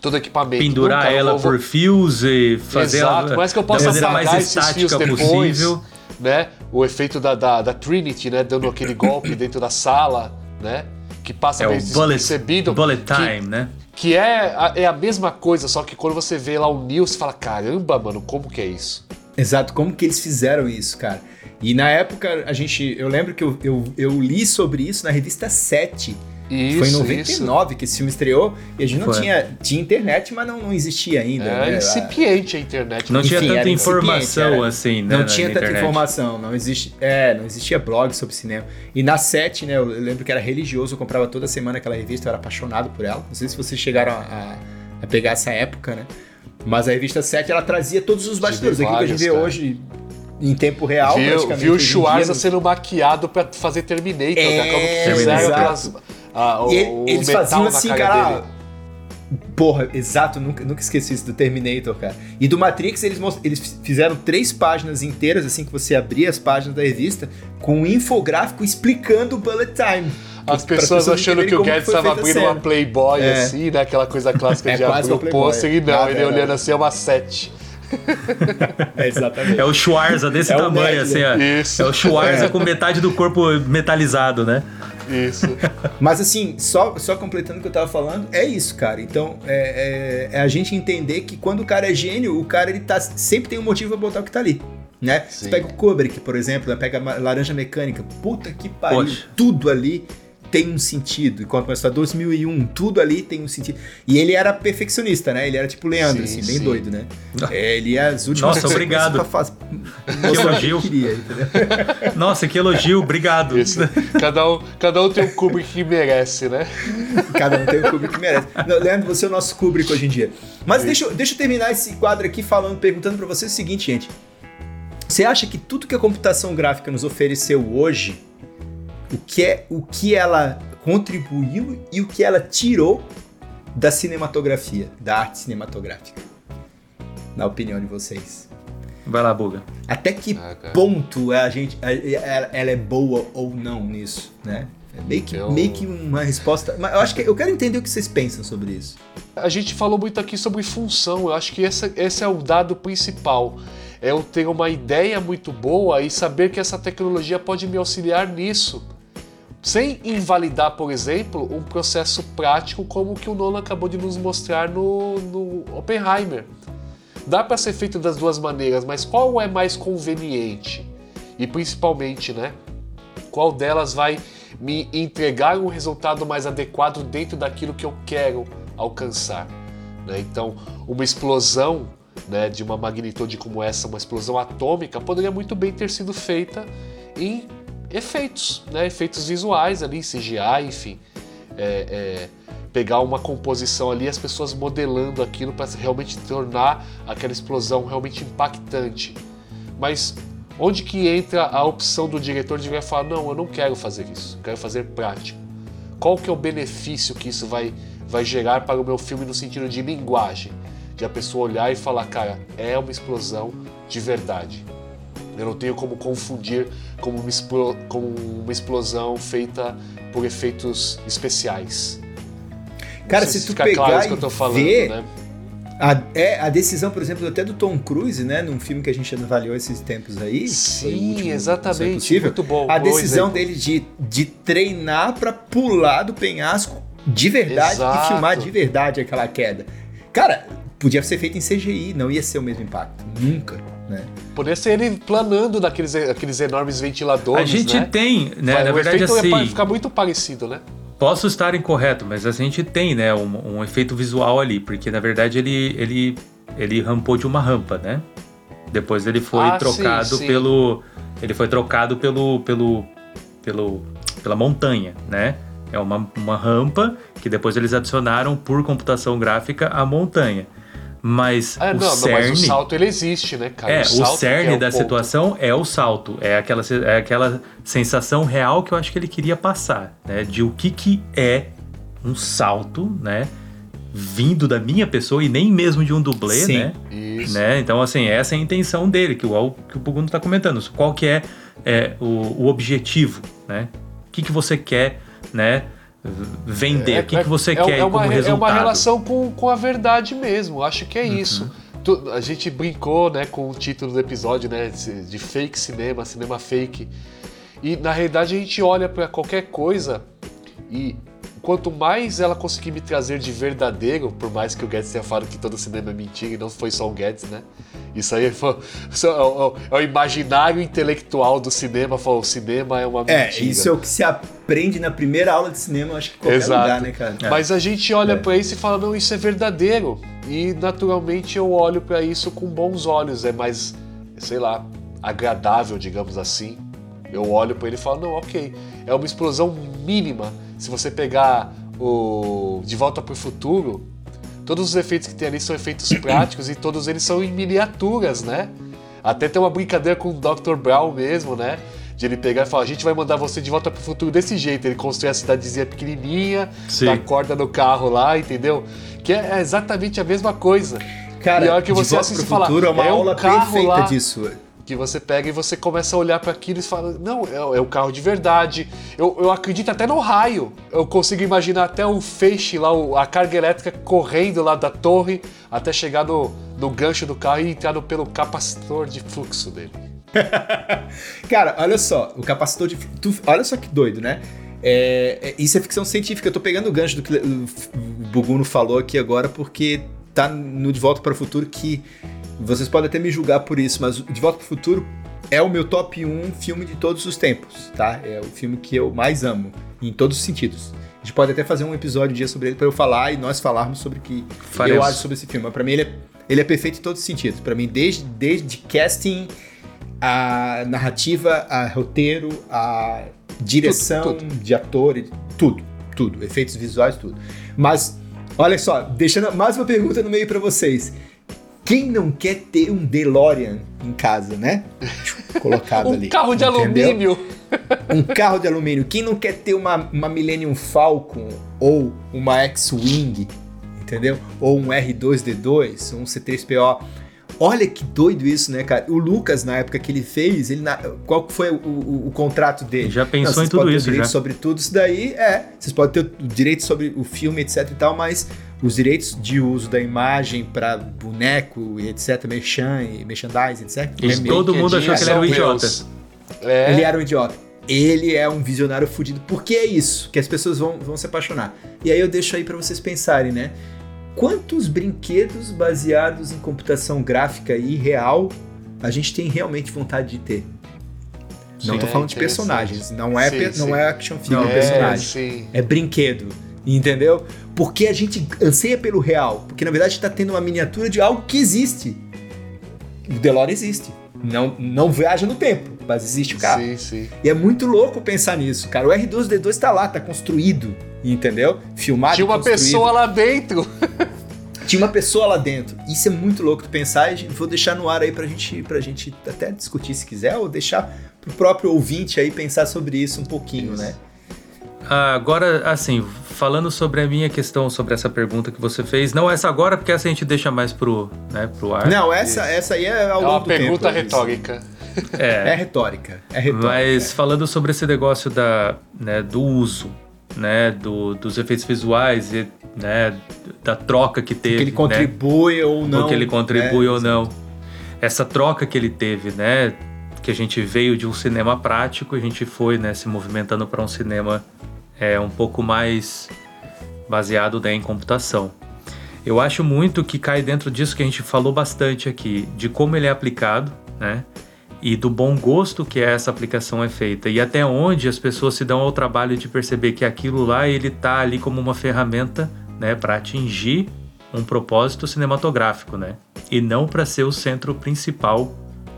S2: todo equipamento.
S3: Pendurar
S2: eu
S3: ela
S2: vou-
S3: por fios e fazer
S2: Exato,
S3: ela
S2: mas que eu possa apagar
S3: mais
S2: esses fios
S3: estática
S2: depois,
S3: possível.
S2: né? O efeito da, da, da Trinity, né? Dando aquele golpe dentro da sala, né? Que passa
S3: É o
S2: meio
S3: bullet,
S2: despercebido.
S3: bullet
S2: que-
S3: time, né?
S2: que é a, é a mesma coisa, só que quando você vê lá o Neil, você fala, caramba, mano, como que é isso?
S1: Exato, como que eles fizeram isso, cara? E na época, a gente. Eu lembro que eu, eu, eu li sobre isso na revista 7.
S2: Isso,
S1: Foi em
S2: isso.
S1: 99 que esse filme estreou e a gente não
S3: Foi.
S1: tinha. Tinha internet, mas não, não existia ainda.
S2: É
S1: né?
S2: incipiente a internet.
S3: Não
S2: né?
S3: tinha
S1: Enfim,
S3: tanta
S1: era incipiente,
S3: informação
S1: era-
S3: assim, né?
S1: Não
S3: na-
S1: tinha
S3: na
S1: tanta
S3: internet.
S1: informação, não existe, é, não existia blog sobre cinema. E na 7, né, eu lembro que era religioso, eu comprava toda semana aquela revista, eu era apaixonado por ela. Não sei se vocês chegaram a, a- a pegar essa época, né? Mas a revista 7, ela trazia todos os bastidores, aquilo que a gente vê
S2: cara.
S1: hoje em tempo real,
S2: Viu,
S1: praticamente.
S2: viu o Schwarza sendo maquiado pra fazer Terminator,
S1: É,
S2: cara, como que fizeram
S1: exato.
S2: aquelas. A- o,
S1: E
S2: o
S1: eles faziam assim,
S2: cara dele.
S1: Porra, exato, nunca, nunca esqueci isso do Terminator, cara. E do Matrix, eles, eles fizeram três páginas inteiras, assim, que você abria as páginas da revista, com um infográfico explicando o Bullet Time.
S2: As pessoas achando que o Guedes estava abrindo uma. Playboy,
S1: É.
S2: assim, né? Aquela coisa clássica
S1: É
S2: de abrir o pôster e não,
S1: Nada,
S2: ele
S1: é.
S2: olhando assim, é uma 7. [LAUGHS]
S1: É, exatamente.
S3: É o Schwarza desse
S1: É
S3: tamanho, assim, ó.
S2: Isso.
S3: É o Schwarza
S1: É.
S3: com metade do corpo metalizado, né?
S2: Isso.
S1: Mas assim, só, só completando o que eu tava falando, é isso, cara. Então, é, é- é a gente entender que quando o cara é gênio, o cara ele tá, sempre tem um motivo pra botar o que tá ali. Né? Você pega o Kubrick, por exemplo, né? pega a laranja mecânica, puta que pariu,
S3: Poxa.
S1: tudo ali tem um sentido. Enquanto começou a 2001, tudo ali tem um sentido. E ele era perfeccionista, né? Ele era tipo Leandro,
S2: Sim,
S1: assim, bem
S2: sim.
S1: doido, né? É, ele ia as últimas
S3: Nossa, obrigado.
S1: pra o que
S3: elogio.
S1: ele queria, entendeu? [LAUGHS]
S3: Nossa, que elogio, obrigado.
S2: Isso. Cada um, cada um tem um Kubrick que merece, né?
S1: Cada um tem o Kubrick que merece. Não, Leandro, você é o nosso Kubrick hoje em dia. Mas deixa, eu- deixa eu terminar esse quadro aqui falando, perguntando pra você o seguinte, gente. Você acha que tudo que a computação gráfica nos ofereceu hoje, o que é o que ela contribuiu e o que ela tirou da cinematografia, da arte cinematográfica? Na opinião de vocês.
S3: Vai lá, Buga.
S1: Até que
S2: Ah,
S1: ponto a gente, ela ela é boa ou não nisso, né? É meio que,
S2: Eu-
S1: meio que uma resposta. Mas eu acho que eu quero entender o que vocês pensam sobre isso.
S2: A gente falou muito aqui sobre função, eu acho que essa, esse é o dado principal. É eu ter uma ideia muito boa e saber que essa tecnologia pode me auxiliar nisso. Sem invalidar, por exemplo, um processo prático como o que o Nolan acabou de nos mostrar no, no Oppenheimer. Dá para ser feito das duas maneiras, mas qual é mais conveniente? E principalmente, né? Qual delas vai me entregar um resultado mais adequado dentro daquilo que eu quero alcançar? né? Então, uma explosão né, de uma magnitude como essa, uma explosão atômica, poderia muito bem ter sido feita em efeitos, né? efeitos visuais ali, CGI, enfim. É, é, pegar uma composição ali, as pessoas modelando aquilo para realmente tornar aquela explosão realmente impactante. Mas onde que entra a opção do diretor de virar falar, não, eu não quero fazer isso, quero fazer prático. Qual que é o benefício que isso vai, vai gerar para o meu filme no sentido de linguagem? De a pessoa olhar e falar, cara, é uma explosão de verdade. Eu não tenho como confundir com uma, uma explosão feita por efeitos especiais.
S1: Cara,
S2: sei
S1: se tu pegar
S2: claro
S1: e
S2: tô falando,
S1: ver
S2: né?
S1: a, é, a decisão, por exemplo, até do Tom Cruise, né, num filme que a gente avaliou esses tempos aí,
S2: Sim,
S1: último,
S2: exatamente,
S1: Missão Impossível,
S2: muito bom,
S1: A decisão
S2: exemplo.
S1: dele de, de treinar pra pular do penhasco de verdade
S2: Exato.
S1: e filmar de verdade aquela queda. Cara, podia ser feito em CGI, não ia ser o mesmo impacto, nunca, né?
S2: Poderia ser ele planando naqueles aqueles enormes ventiladores,
S3: A gente
S2: né?
S3: tem, né? Na verdade,
S2: efeito
S3: assim.
S2: vai ficar muito parecido, né?
S3: Posso estar incorreto, mas a gente tem, né, um, um efeito visual ali, porque na verdade ele, ele, ele rampou de uma rampa, né? Depois ele foi
S2: Ah,
S3: trocado
S2: sim, sim.
S3: pelo. Ele foi trocado pelo. pelo. pelo. pela montanha, né? É uma, uma rampa que depois eles adicionaram por computação gráfica a montanha. Mas
S2: Ah,
S3: o
S2: não, não,
S3: cerne.
S2: mas o salto ele existe, né, cara?
S3: É, o
S2: salto que
S3: cerne
S2: é o
S3: da
S2: ponto.
S3: situação é o salto, é aquela, é aquela sensação real que eu acho que ele queria passar, né? De o que que é um salto, né? Vindo da minha pessoa e nem mesmo de um dublê,
S1: Sim.
S3: né?
S2: Isso.
S3: né? Então, assim, essa é a intenção dele, que o, que o Puguno tá comentando. Qual que é, é, o, o objetivo, né? O que que você quer, né? Vender, o que que você
S2: é,
S3: quer
S2: é uma,
S3: como
S2: É
S3: resultado.
S2: uma relação com, com a verdade mesmo, acho que é
S3: Uhum.
S2: isso. Tu- a gente brincou né, com o título do episódio, né? De, de fake cinema, cinema fake. E na realidade a gente olha pra qualquer coisa e quanto mais ela conseguir me trazer de verdadeiro, por mais que o Guedes tenha falado que todo cinema é mentira e não foi só o Guedes, né? Isso aí foi, é, o, é o imaginário intelectual do cinema, falou, o cinema é uma mentira.
S1: É, isso é o que se aprende na primeira aula de cinema, acho que qualquer
S2: Exato.
S1: lugar, né, cara?
S2: Mas a gente olha
S1: É.
S2: pra isso e fala, não, isso é verdadeiro. E naturalmente eu olho pra isso com bons olhos, é mais, sei lá, agradável, digamos assim. Eu olho pra ele e falo, não, ok, é uma explosão mínima. Se você pegar o De Volta pro Futuro, todos os efeitos que tem ali são efeitos [COUGHS] práticos e todos eles são em miniaturas, né? Até tem uma brincadeira com o Dr. Brown mesmo, né? De ele pegar e falar, a gente vai mandar você de volta pro futuro desse jeito. Ele constrói a cidadezinha pequenininha,
S3: Sim.
S2: dá corda no carro lá, entendeu? Que é exatamente a mesma coisa.
S1: Cara,
S2: E a hora que
S1: De
S2: você
S1: Volta
S2: assiste e fala,
S1: futuro é uma
S2: é um
S1: aula
S2: carro
S1: perfeita
S2: lá.
S1: disso.
S2: Que você pega e você começa a olhar para aquilo e fala, não, é, é o carro de verdade. Eu, eu acredito até no raio. Eu consigo imaginar até o feixe lá, a carga elétrica correndo lá da torre até chegar no, no gancho do carro e entrar pelo capacitor de fluxo dele. [LAUGHS]
S1: Cara, olha só, o capacitor de. olha só que doido, né? É, é- isso é ficção científica. Eu tô pegando o gancho do que o Buguno falou aqui agora, porque tá no De Volta para o Futuro que vocês podem até me julgar por isso, mas De Volta para o Futuro é o meu top 1 filme de todos os tempos, tá? É o filme que eu mais amo, em todos os sentidos. A gente pode até fazer um episódio um dia sobre ele pra eu falar e nós falarmos sobre o que eu acho sobre esse filme. Mas pra mim ele é, ele é perfeito em todos os sentidos. Pra mim, desde, desde casting, a narrativa, a roteiro, a direção
S2: Tudo,
S1: de ator, tudo, tudo, efeitos visuais, tudo. Mas, olha só, deixando mais uma pergunta no meio pra vocês. Quem não quer ter um DeLorean em casa, né? Colocado [LAUGHS]
S2: Um
S1: ali.
S2: carro de
S1: entendeu?
S2: alumínio. [LAUGHS]
S1: Um carro de alumínio. Quem não quer ter uma, uma Millennium Falcon ou uma X-Wing, entendeu? Ou um R2D2, um C3PO. Olha que doido isso, né, cara? O Lucas, na época que ele fez, ele na- qual foi o, o- o contrato dele?
S3: Já pensou
S1: vocês
S3: em tudo isso,
S1: direito
S3: já.
S1: sobre tudo isso daí, é. Vocês podem ter o direito sobre o filme, etc e tal, mas os direitos de uso da imagem pra boneco e etc, merchan e merchandising, etc.
S3: E
S1: é
S3: todo mundo achou que ele era um idiota.
S2: É,
S1: Ele era um idiota. Ele é um visionário fudido. Porque é isso que as pessoas vão, vão se apaixonar. E aí eu deixo aí pra vocês pensarem, né? Quantos brinquedos baseados em computação gráfica e real a gente tem realmente vontade de ter? Não
S2: Sim,
S1: tô
S2: é
S1: falando de personagens. Não é,
S2: Sim,
S1: pe- não
S2: sim.
S1: é action figure
S3: Não, é,
S1: personagem.
S2: sim.
S1: É brinquedo. Entendeu? Porque a gente anseia pelo real. Porque na verdade tá tendo uma miniatura de algo que existe. O DeLorean existe. Não, não viaja no tempo, mas existe o carro.
S2: Sim, sim.
S1: E é muito louco pensar nisso, cara. O R2D2 tá lá, tá construído, entendeu? Filmado.
S2: Tinha uma
S1: construído.
S2: pessoa lá dentro. [LAUGHS]
S1: Tinha uma pessoa lá dentro. Isso é muito louco de pensar e vou deixar no ar aí pra gente, pra gente até discutir se quiser, ou deixar pro próprio ouvinte aí pensar sobre isso um pouquinho,
S2: Isso.
S1: né?
S3: Agora, assim, falando sobre a minha questão, sobre essa pergunta que você fez, não essa agora, porque essa a gente deixa mais pro, né, pro ar.
S1: Não, essa, essa aí é ao
S2: É
S1: longo
S2: uma
S1: do tempo,
S2: pergunta
S1: é
S2: retórica. [LAUGHS]
S1: É retórica. É retórica.
S3: Mas falando sobre esse negócio da, né, do uso, né, do, dos efeitos visuais e né, da troca que teve,
S1: que ele
S3: né,
S1: contribui ou não.
S3: o que ele contribui
S1: né?
S3: ou não. Essa troca que ele teve, né, que a gente veio de um cinema prático, a gente foi, né, se movimentando para um cinema é um pouco mais baseado né, em computação. Eu acho muito que cai dentro disso que a gente falou bastante aqui, de como ele é aplicado, né? E do bom gosto que essa aplicação é feita. E até onde as pessoas se dão ao trabalho de perceber que aquilo lá, ele tá ali como uma ferramenta, né? para atingir um propósito cinematográfico, né? E não para ser o centro principal,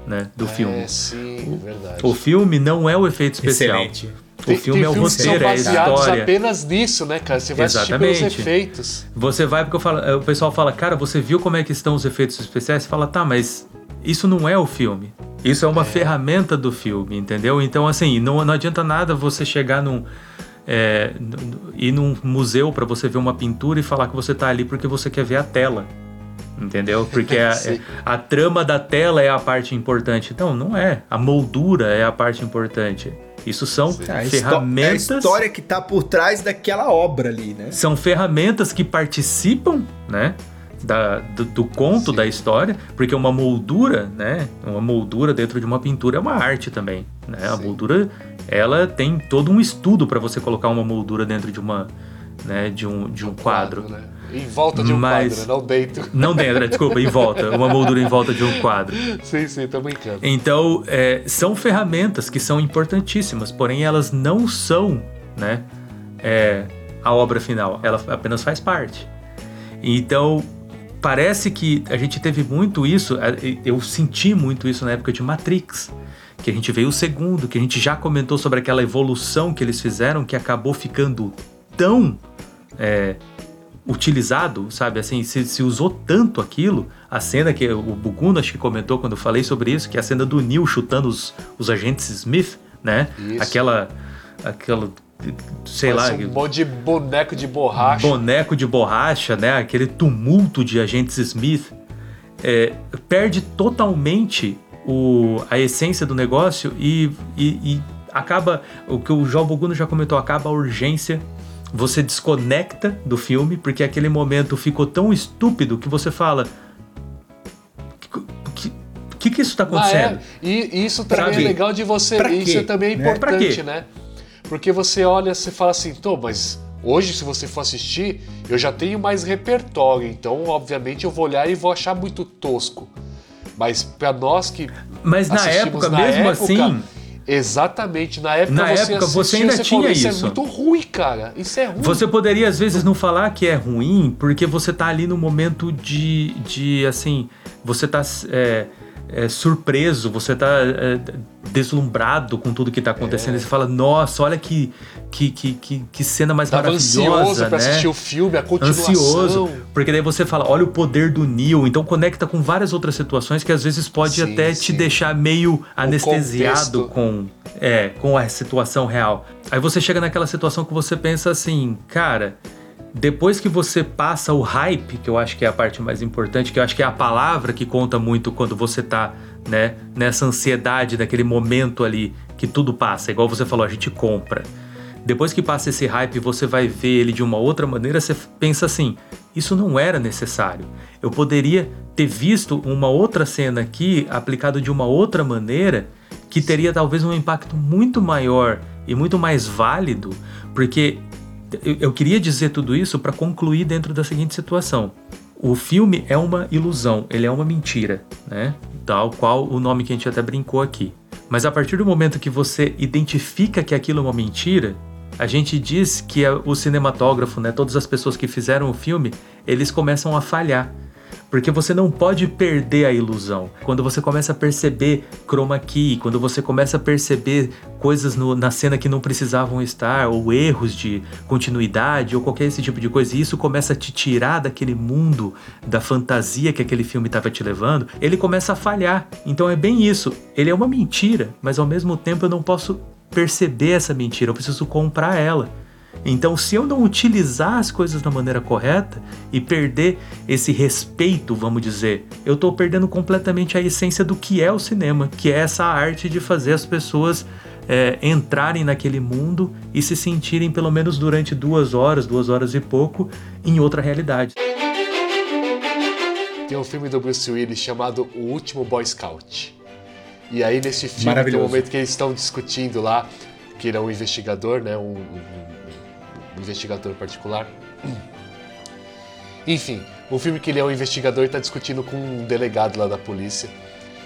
S3: né? Do filme.
S2: É, sim, verdade.
S3: O filme não é o efeito especial.
S1: Excelente.
S3: O filme é o roteiro, é a
S2: são baseados
S3: história.
S2: apenas nisso, né, cara? Você vai assistir pelos
S3: Exatamente.
S2: efeitos.
S3: Você vai porque eu falo, o pessoal fala, cara, você viu como é que estão os efeitos especiais? Você fala, tá, mas isso não é o filme. Isso é uma ferramenta do filme, entendeu? Então, assim, não, não adianta nada você chegar num. É, ir num museu para você ver uma pintura e falar que você tá ali porque você quer ver a tela. Entendeu? Porque a, [LAUGHS]
S2: Sim.
S3: a trama da tela é a parte importante. Não, não é. A moldura é a parte importante. Isso são
S1: a histó-
S3: ferramentas.
S1: É a história que tá por trás daquela obra ali, né?
S3: São ferramentas que participam, né? Da, do, do conto
S2: Sim.
S3: da história, porque uma moldura, né? Uma moldura dentro de uma pintura é uma arte também, né? A
S2: Sim.
S3: moldura, ela tem todo um estudo para você colocar uma moldura dentro de uma, né? De um, de um quadro.
S2: né? Em volta de um
S3: Mas-
S2: quadro, não dentro.
S3: Não dentro, desculpa, em volta, uma moldura em volta de um quadro.
S2: sim, sim, tô brincando.
S3: Então, é, são ferramentas que são importantíssimas, porém elas não são né, é, a obra final, ela apenas faz parte. Então, parece que a gente teve muito isso, é, eu senti muito isso na época de Matrix, que a gente veio o segundo, que a gente já comentou sobre aquela evolução que eles fizeram, que acabou ficando tão é, utilizado, sabe? Assim, se, se usou tanto aquilo. A cena que o Buguno acho que comentou quando eu falei sobre isso, que é a cena do Neil chutando os, os agentes Smith, né?
S2: Isso.
S3: Aquela. Aquela. Sei
S2: Parece
S3: lá.
S2: um monte de boneco de borracha.
S3: Boneco de borracha, né? Aquele tumulto de agentes Smith. é, perde totalmente o, a essência do negócio e, e- e acaba. O que o João Boguno já comentou, acaba a urgência. Você desconecta do filme, porque aquele momento ficou tão estúpido que você fala. O que, que, isso tá
S2: Ah,
S3: acontecendo?
S2: é. E isso também é legal de você.
S1: Pra
S2: Isso
S1: quê?
S2: também é
S1: Né?
S3: Pra
S2: importante, né? Porque você olha, você fala assim, tô, mas hoje, se você for assistir, eu já tenho mais repertório, então, obviamente, eu vou olhar e vou achar muito tosco. Mas pra nós que.
S3: Mas na época,
S2: na
S3: mesmo
S2: época,
S3: assim.
S2: Exatamente, na época
S3: Na
S2: você
S3: época, você ainda
S2: você
S3: tinha
S2: falou, isso.
S3: isso.
S2: é muito ruim, cara. Isso é ruim.
S3: Você poderia às vezes não falar que é ruim, porque você tá ali no momento de, de assim, você tá é, é, surpreso, você tá é, deslumbrado com tudo que tá acontecendo. E você fala, nossa, olha que, que, que, que, cena mais
S2: Tava
S3: maravilhosa,
S2: ansioso pra
S3: né?
S2: assistir o filme, a continuação.
S3: Ansioso, porque daí você fala, olha o poder do Neo, então conecta com várias outras situações que às vezes pode
S2: Sim,
S3: até te
S2: sim.
S3: deixar meio anestesiado com, é, com a situação real. Aí você chega naquela situação que você pensa assim, cara, depois que você passa o hype, que eu acho que é a parte mais importante, que eu acho que é a palavra que conta muito quando você tá, né, nessa ansiedade daquele momento ali que tudo passa, igual você falou, a gente compra. Depois que passa esse hype, você vai ver ele de uma outra maneira, você pensa assim: isso não era necessário. Eu poderia ter visto uma outra cena aqui aplicado de uma outra maneira que teria talvez um impacto muito maior e muito mais válido, porque eu, eu queria dizer tudo isso para concluir dentro da seguinte situação. O filme é uma ilusão, ele é uma mentira, né? Tal qual o nome que a gente até brincou aqui. Mas a partir do momento que você identifica que aquilo é uma mentira, a gente diz que o cinematógrafo, né, todas as pessoas que fizeram o filme, eles começam a falhar. Porque você não pode perder a ilusão. Quando você começa a perceber chroma key, quando você começa a perceber coisas no, na cena que não precisavam estar, ou erros de continuidade, ou qualquer esse tipo de coisa, e isso começa a te tirar daquele mundo, da fantasia que aquele filme estava te levando, ele começa a falhar. Então é bem isso. Ele é uma mentira, mas ao mesmo tempo eu não posso perceber essa mentira, eu preciso comprar ela. Então, se eu não utilizar as coisas da maneira correta e perder esse respeito, vamos dizer, eu estou perdendo completamente a essência do que é o cinema, que é essa arte de fazer as pessoas é, entrarem naquele mundo e se sentirem, pelo menos durante duas horas, duas horas e pouco, em outra realidade.
S2: Tem um filme do Bruce Willis chamado O Último Boy Scout. E aí, nesse filme, tem um momento que eles estão discutindo lá, que ele é um investigador, né? Um, um, investigador particular. [CLEARS THROAT] Enfim, o filme que ele é um investigador e tá discutindo com um delegado lá da polícia.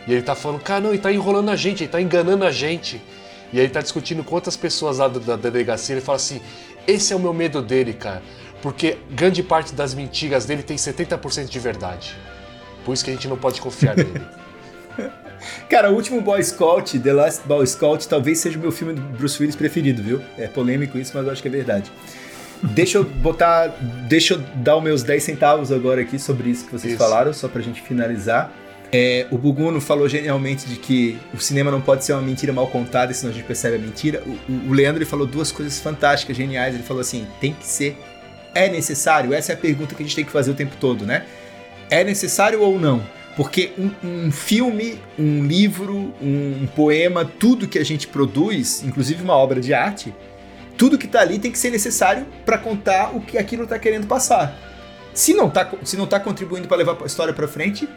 S2: E ele tá falando, cara, não, ele tá enrolando a gente, ele tá enganando a gente. E aí ele tá discutindo com outras pessoas lá da delegacia. Ele fala assim: esse é o meu medo dele, cara. Porque grande parte das mentiras dele tem 70% de verdade. Por isso que a gente não pode confiar nele. [LAUGHS]
S1: Cara, o último Boy Scout, The Last Boy Scout, talvez seja o meu filme do Bruce Willis preferido, viu? É polêmico isso, mas eu acho que é verdade. Deixa eu botar. Deixa eu dar os meus 10 centavos agora aqui sobre isso que vocês isso. falaram, só pra gente finalizar. É, o Buguno falou genialmente de que o cinema não pode ser uma mentira mal contada, senão a gente percebe a mentira. O, o Leandro ele falou duas coisas fantásticas, geniais. Ele falou assim: tem que ser. É necessário? Essa é a pergunta que a gente tem que fazer o tempo todo, né? É necessário ou não? Porque um, um, filme, um livro, um, um, poema, tudo que a gente produz, inclusive uma obra de arte, tudo que está ali tem que ser necessário para contar o que aquilo está querendo passar. Se não está se não tá contribuindo para levar a história para frente,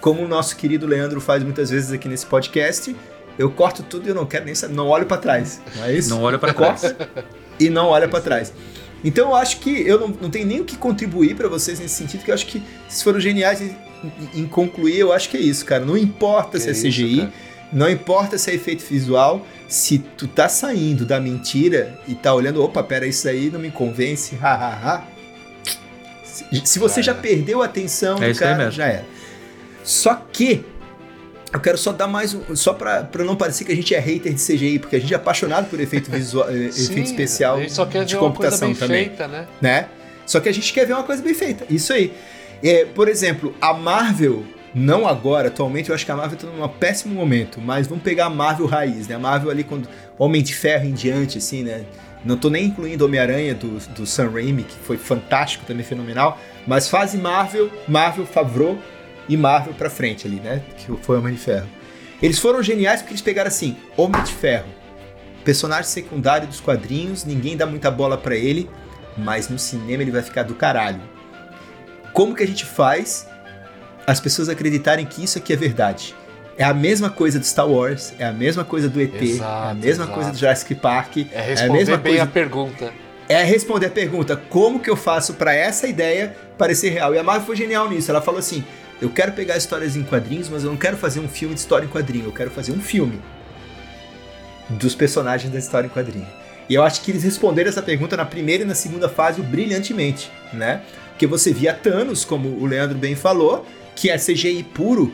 S1: como o nosso querido Leandro faz muitas vezes aqui nesse podcast, eu corto tudo e eu não quero nem saber, não olho para trás. Não é isso?
S3: Não olho para trás.
S1: e não olha para trás. Então eu acho que eu não, não tenho nem o que contribuir para vocês nesse sentido, que eu acho que vocês foram geniais em, concluir, eu acho que é isso, cara. Não importa que se é CGI, não importa se é efeito visual, se tu tá saindo da mentira e tá olhando, opa, pera, isso aí não me convence, hahaha. se, se você já, perdeu a atenção é do cara, já era. Só que eu quero só dar mais um, só pra, pra não parecer que a gente é hater de CGI, porque a gente é apaixonado por efeito visual, eh, [LAUGHS] Sim, efeito especial a gente só quer de ver computação uma coisa bem também, feita, né? né? Só que a gente quer ver uma coisa bem feita. Isso aí. É, por exemplo, a Marvel, não agora, atualmente, eu acho que a Marvel está num péssimo momento, mas vamos pegar a Marvel raiz, né? A Marvel ali quando Homem de Ferro em diante, assim, né? Não tô nem incluindo Homem-Aranha do, do Sam Raimi, que foi fantástico, também fenomenal, mas fase Marvel, Marvel Favreau e Marvel pra frente ali, né? Que foi Homem de Ferro. Eles foram geniais porque eles pegaram assim, Homem de Ferro, personagem secundário dos quadrinhos, ninguém dá muita bola para ele, mas no cinema ele vai ficar do caralho como que a gente faz as pessoas acreditarem que isso aqui é verdade? É a mesma coisa do Star Wars, é a mesma coisa do ET, exato, é a mesma exato. coisa do Jurassic Park.
S2: É responder é a mesma bem coisa... a pergunta.
S1: É responder a pergunta, como que eu faço para essa ideia parecer real? E a Marvel foi genial nisso, ela falou assim, eu quero pegar histórias em quadrinhos, mas eu não quero fazer um filme de história em quadrinho, eu quero fazer um filme dos personagens da história em quadrinho. E eu acho que eles responderam essa pergunta na primeira e na segunda fase brilhantemente, né? Porque você via Thanos, como o Leandro bem falou, que é CGI puro.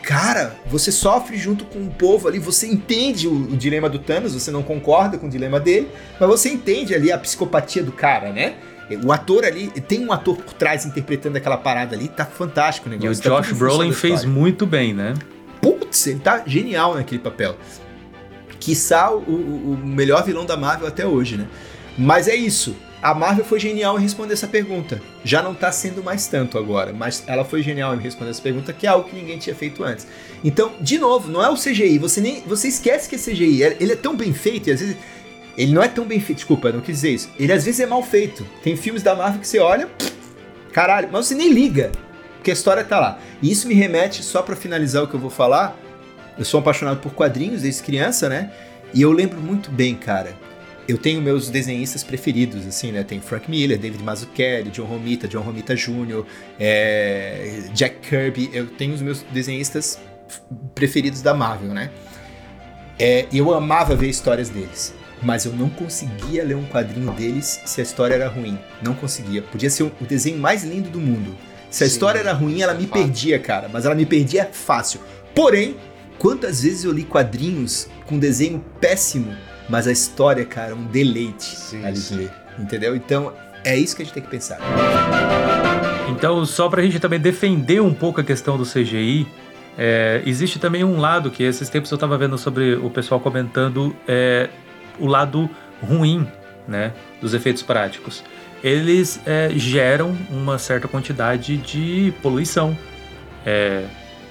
S1: Cara, você sofre junto com o povo ali, você entende o, o dilema do Thanos, você não concorda com o dilema dele, mas você entende ali a psicopatia do cara, né? O ator ali, tem um ator por trás interpretando aquela parada ali, tá fantástico o negócio.
S3: E o tá Josh Brolin fez muito bem, né?
S1: Putz, ele tá genial naquele papel. Quiçá o, o, o melhor vilão da Marvel até hoje, né? Mas é isso a Marvel foi genial em responder essa pergunta. Já não está sendo mais tanto agora, mas ela foi genial em responder essa pergunta, que é algo que ninguém tinha feito antes. Então, de novo, não é o CGI, você nem você esquece que é CGI, ele é tão bem feito e às vezes ele não é tão bem feito, desculpa, não quis dizer isso. Ele às vezes é mal feito. Tem filmes da Marvel que você olha, caralho, mas você nem liga, porque a história tá lá. E isso me remete só para finalizar o que eu vou falar. Eu sou apaixonado por quadrinhos desde criança, né? E eu lembro muito bem, cara, eu tenho meus desenhistas preferidos, assim, né? Tem Frank Miller, David Mazzucchelli, John Romita, John Romita Jr., é, Jack Kirby. Eu tenho os meus desenhistas preferidos da Marvel, né? É, eu amava ver histórias deles, mas eu não conseguia ler um quadrinho deles se a história era ruim. Não conseguia. Podia ser o desenho mais lindo do mundo. Se a
S2: Sim,
S1: história era ruim, ela me
S2: fato.
S1: perdia, cara. Mas ela me perdia fácil. Porém, quantas vezes eu li quadrinhos com desenho péssimo, mas a história, cara, um deleite
S2: Sim,
S1: ali
S2: sim.
S1: ler. Entendeu? Então, é isso que a gente tem que pensar.
S3: Então, só pra gente também defender um pouco a questão do CGI, é, existe também um lado que esses tempos eu tava vendo sobre o pessoal comentando é, o lado ruim né, dos efeitos práticos. Eles é, geram uma certa quantidade de poluição, é,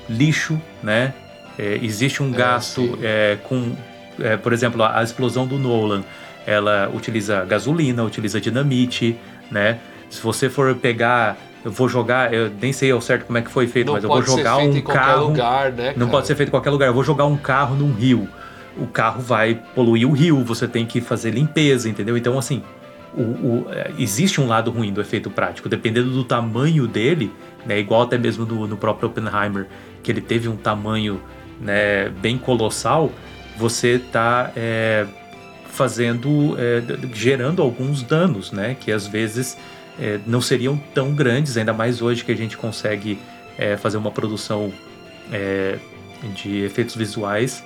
S3: lixo, né? É, existe um
S2: É,
S3: gasto é, com, é, por exemplo, a, explosão do Nolan, ela utiliza gasolina, utiliza dinamite, né? Se você for pegar, eu vou jogar, eu nem sei ao certo como é que foi feito,
S2: Não
S3: mas eu vou
S2: pode ser
S3: jogar
S2: feito
S3: um
S2: em qualquer
S3: carro.
S2: lugar, né?
S3: Não pode ser feito em qualquer lugar. Eu vou jogar um carro num rio. O carro vai poluir o rio, você tem que fazer limpeza, entendeu? Então, assim, o- o- é, existe um lado ruim do efeito prático. Dependendo do tamanho dele, né, igual até mesmo no, no próprio Oppenheimer, que ele teve um tamanho né, bem colossal, você está fazendo, é, d- d- gerando alguns danos, né? Que às vezes é, não seriam tão grandes, ainda mais hoje que a gente consegue é, fazer uma produção é, de efeitos visuais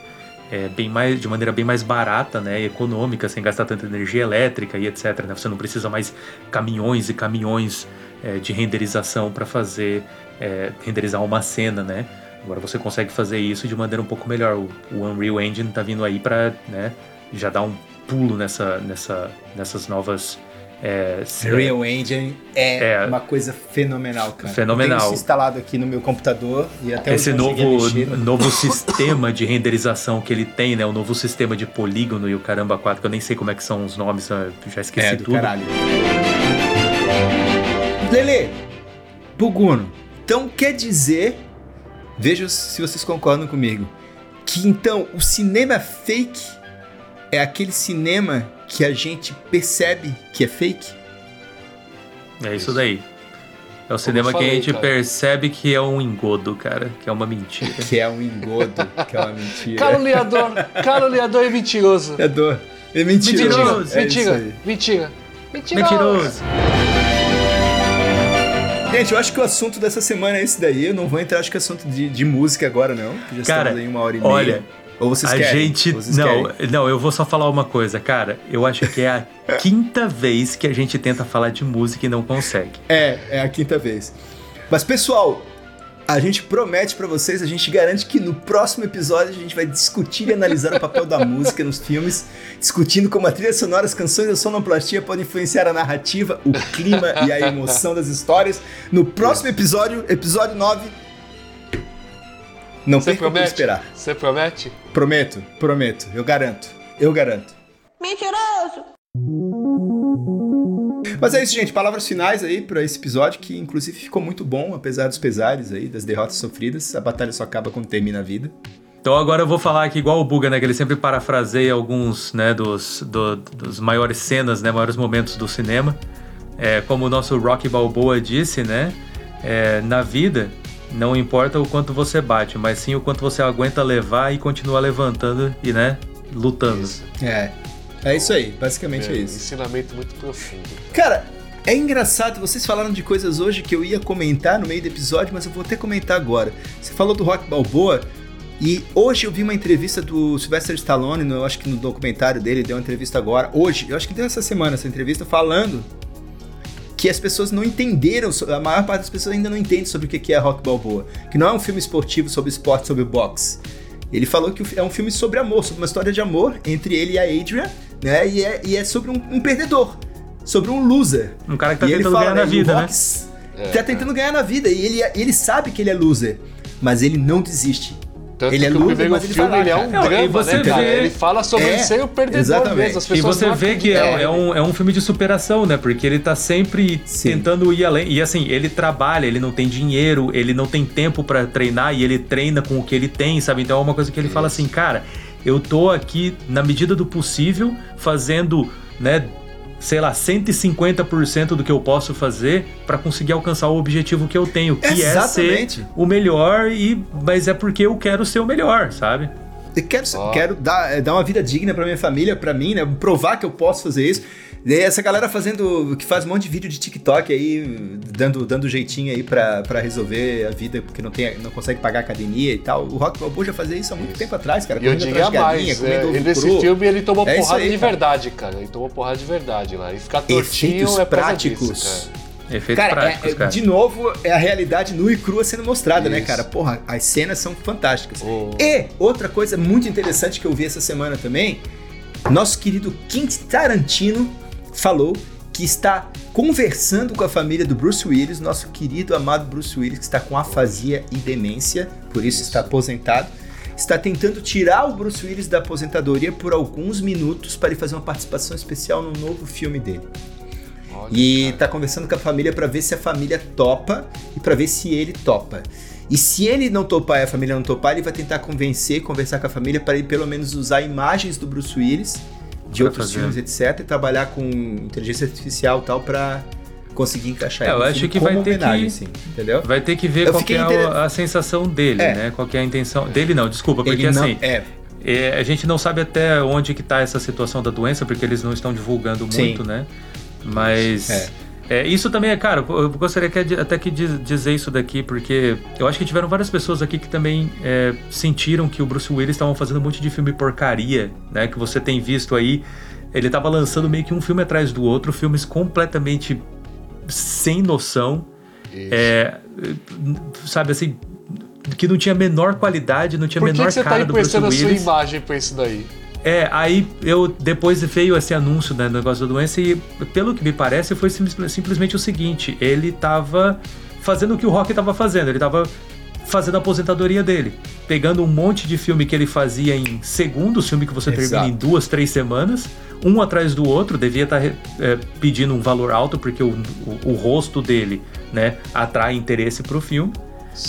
S3: é, bem mais, de maneira bem mais barata, né, econômica, sem gastar tanta energia elétrica e etc. né? Você não precisa mais caminhões e caminhões é, de renderização para fazer é, renderizar uma cena, né? Agora você consegue fazer isso de maneira um pouco melhor. O, o Unreal Engine tá vindo aí para, né, já dar um pulo nessa, nessa, nessas novas é,
S1: Real Engine é,
S3: É.
S1: uma coisa fenomenal, cara.
S3: Fenomenal.
S1: Eu tenho isso instalado aqui no meu computador e até
S3: esse novo,
S1: mexer, mas-
S3: novo sistema de renderização que ele tem, né? O novo sistema de polígono e o caramba 4, que eu nem sei como é que são os nomes, já esqueci
S1: É, do
S3: tudo.
S1: caralho. Lele, Buguno, então quer dizer, veja se vocês concordam comigo, que então o cinema fake é aquele cinema que a gente percebe que é fake?
S3: É isso daí. É o cinema que
S2: falei,
S3: a gente
S2: cara.
S3: percebe que é um engodo, cara, que é uma mentira. [LAUGHS]
S1: Que é um engodo, que é uma mentira.
S2: Caluniador, caluniador e mentiroso.
S1: É dor. É mentiroso.
S3: Mentiroso.
S1: É
S2: mentira, mentira, mentira.
S3: Mentiroso!
S1: Gente, eu acho que o assunto dessa semana é esse daí. Eu não vou entrar, acho que é assunto de, de música agora, não. Já
S3: Cara,
S1: estamos aí uma hora e meia.
S3: olha,
S1: Ou vocês
S3: a
S1: querem?
S3: gente.
S1: Vocês
S3: Não,
S1: querem?
S3: não, eu vou só falar uma coisa, cara. Eu acho que é a [LAUGHS] quinta vez que a gente tenta falar de música e não consegue.
S1: É, é a quinta vez. Mas, pessoal, a gente promete pra vocês, a gente garante que no próximo episódio a gente vai discutir e analisar o papel da música nos filmes, discutindo como a trilha sonora, as canções e a sonoplastia podem influenciar a narrativa, o clima e a emoção das histórias. No próximo episódio, episódio 9. Não
S2: Você
S1: perca por
S2: promete?
S1: esperar.
S2: Você promete?
S1: Prometo, prometo, eu garanto. Eu garanto.
S5: Mentiroso!
S1: Mas é isso, gente. Palavras finais aí pra esse episódio, que inclusive ficou muito bom, apesar dos pesares aí, das derrotas sofridas. A batalha só acaba quando termina a vida.
S3: Então agora eu vou falar aqui igual o Buga, né? Que ele sempre parafraseia alguns, né, dos, do- dos maiores cenas, né, maiores momentos do cinema. É, como o nosso Rocky Balboa disse, né? é, na vida, não importa o quanto você bate, mas sim o quanto você aguenta levar e continua levantando e, né, lutando.
S2: Isso.
S1: É. É isso aí, basicamente é,
S2: É,
S1: isso.
S2: Ensinamento muito profundo.
S1: Cara, é engraçado, vocês falaram de coisas hoje que eu ia comentar no meio do episódio, mas eu vou até comentar agora. Você falou do Rock Balboa, e hoje eu vi uma entrevista do Sylvester Stallone, no- eu acho que no documentário dele, deu uma entrevista agora, hoje, eu acho que deu essa semana essa entrevista, falando que as pessoas não entenderam, a maior parte das pessoas ainda não entende sobre o que que é Rock Balboa, que não é um filme esportivo sobre esporte, sobre boxe. Ele falou que é um filme sobre amor, sobre uma história de amor entre ele e a Adrian, né? E é, e é sobre um, um perdedor, sobre um loser.
S3: Um cara que tá
S1: E
S3: tentando
S1: fala,
S3: ganhar na
S1: né, o
S3: vida, né?
S2: É,
S1: tá tentando ganhar na vida e ele, ele sabe que ele é loser, mas ele não desiste.
S2: Tanto
S1: Ele é
S2: que
S1: loser,
S2: o primeiro
S1: mas ele
S2: filme
S1: lá,
S2: ele é um
S1: cara.
S3: Não, e
S2: drama,
S3: você
S2: né, cara?
S3: vê-
S2: Ele fala sobre
S1: É,
S2: ser o perdedor
S1: exatamente.
S2: mesmo. As
S3: E
S2: pessoas
S3: você
S2: não
S3: vê que é,
S2: acreditam
S3: é um, é um filme de superação, né? Porque ele tá sempre
S1: Sim.
S3: tentando ir além. E assim, ele trabalha, ele não tem dinheiro, ele não tem tempo pra treinar e ele treina com o que ele tem, sabe? Então é uma coisa que ele fala assim, cara, eu tô aqui, na medida do possível, fazendo, né? Sei lá, 150% do que eu posso fazer pra conseguir alcançar o objetivo que eu tenho, que é
S1: Exatamente.
S3: ser o melhor, e mas é porque eu quero ser o melhor, sabe?
S1: Eu quero,
S2: Ó.
S1: quero dar, eh, dar uma vida digna pra minha família, pra mim, né? Provar que eu posso fazer isso. E essa galera fazendo. que faz um monte de vídeo de TikTok aí, dando, dando jeitinho aí pra, pra resolver a vida, porque não, tem, não consegue pagar academia e tal. O Rock Balboa já fazia isso há muito tempo atrás, cara.
S2: E eu
S1: correndo
S2: diria
S1: atrás de galinha,
S2: mais,
S1: comendo
S2: é, nesse
S1: cru.
S2: filme ele tomou
S1: É isso
S2: porrada
S1: aí,
S2: de
S1: cara.
S2: verdade, cara. Ele tomou porrada de verdade lá. E ficar tortinho
S1: Efeitos
S2: é
S1: práticos.
S2: disso, cara.
S3: Efeitos
S1: Cara,
S3: práticos,
S1: é-
S3: cara.
S1: de novo, é a realidade nua e crua sendo mostrada, né,
S2: Isso.
S1: cara? Porra, as cenas são fantásticas.
S2: O-
S1: E outra coisa muito interessante que eu vi essa semana também, nosso querido Quentin Tarantino falou que está conversando com a família do Bruce Willis, nosso querido amado Bruce Willis, que está com afasia e demência, por isso está aposentado. Está tentando tirar o Bruce Willis da aposentadoria por alguns minutos para ele fazer uma participação especial no novo filme dele.
S2: Olha,
S1: E
S2: cara.
S1: tá conversando com a família pra ver se a família topa e pra ver se ele topa. E se ele não topar e a família não topar, ele vai tentar convencer, conversar com a família para ele pelo menos usar imagens do Bruce Willis, de outros
S3: fazer.
S1: filmes, etc, e trabalhar com inteligência artificial e tal pra conseguir encaixar
S3: É,
S1: ele
S3: eu acho que vai ter que-
S1: assim, entendeu?
S3: Vai ter que ver
S1: Eu
S3: qual que é
S1: inter-
S3: a, a sensação dele,
S1: É.
S3: né? Qual que é a intenção. Dele não, desculpa, porque
S1: não,
S3: assim.
S1: é,
S3: É, a gente não sabe até onde que tá essa situação da doença, porque eles não estão divulgando
S1: Sim.
S3: muito, né? Mas
S1: É.
S3: isso também é, cara, eu gostaria que- até que diz- dizer isso daqui, porque eu acho que tiveram várias pessoas aqui que também é, sentiram que o Bruce Willis estavam fazendo um monte de filme porcaria, né? Que você tem visto aí. Ele tava lançando meio que um filme atrás do outro, filmes completamente sem noção. É, sabe assim, que não tinha a menor qualidade, não tinha a
S2: Por que,
S3: menor
S2: que você tá
S3: cara do Bruce
S2: emprestando a sua
S3: Willis.
S2: imagem pra isso daí?
S3: É, aí eu depois veio esse anúncio né, do negócio da doença e pelo que me parece foi sim- simplesmente o seguinte, ele tava fazendo o que o Rock tava fazendo, ele tava fazendo a aposentadoria dele, pegando um monte de filme que ele fazia em segundos, filme que você
S1: Exato.
S3: termina em duas, três semanas, um atrás do outro, devia estar pedindo um valor alto porque o, o- o rosto dele, né, atrai interesse pro filme.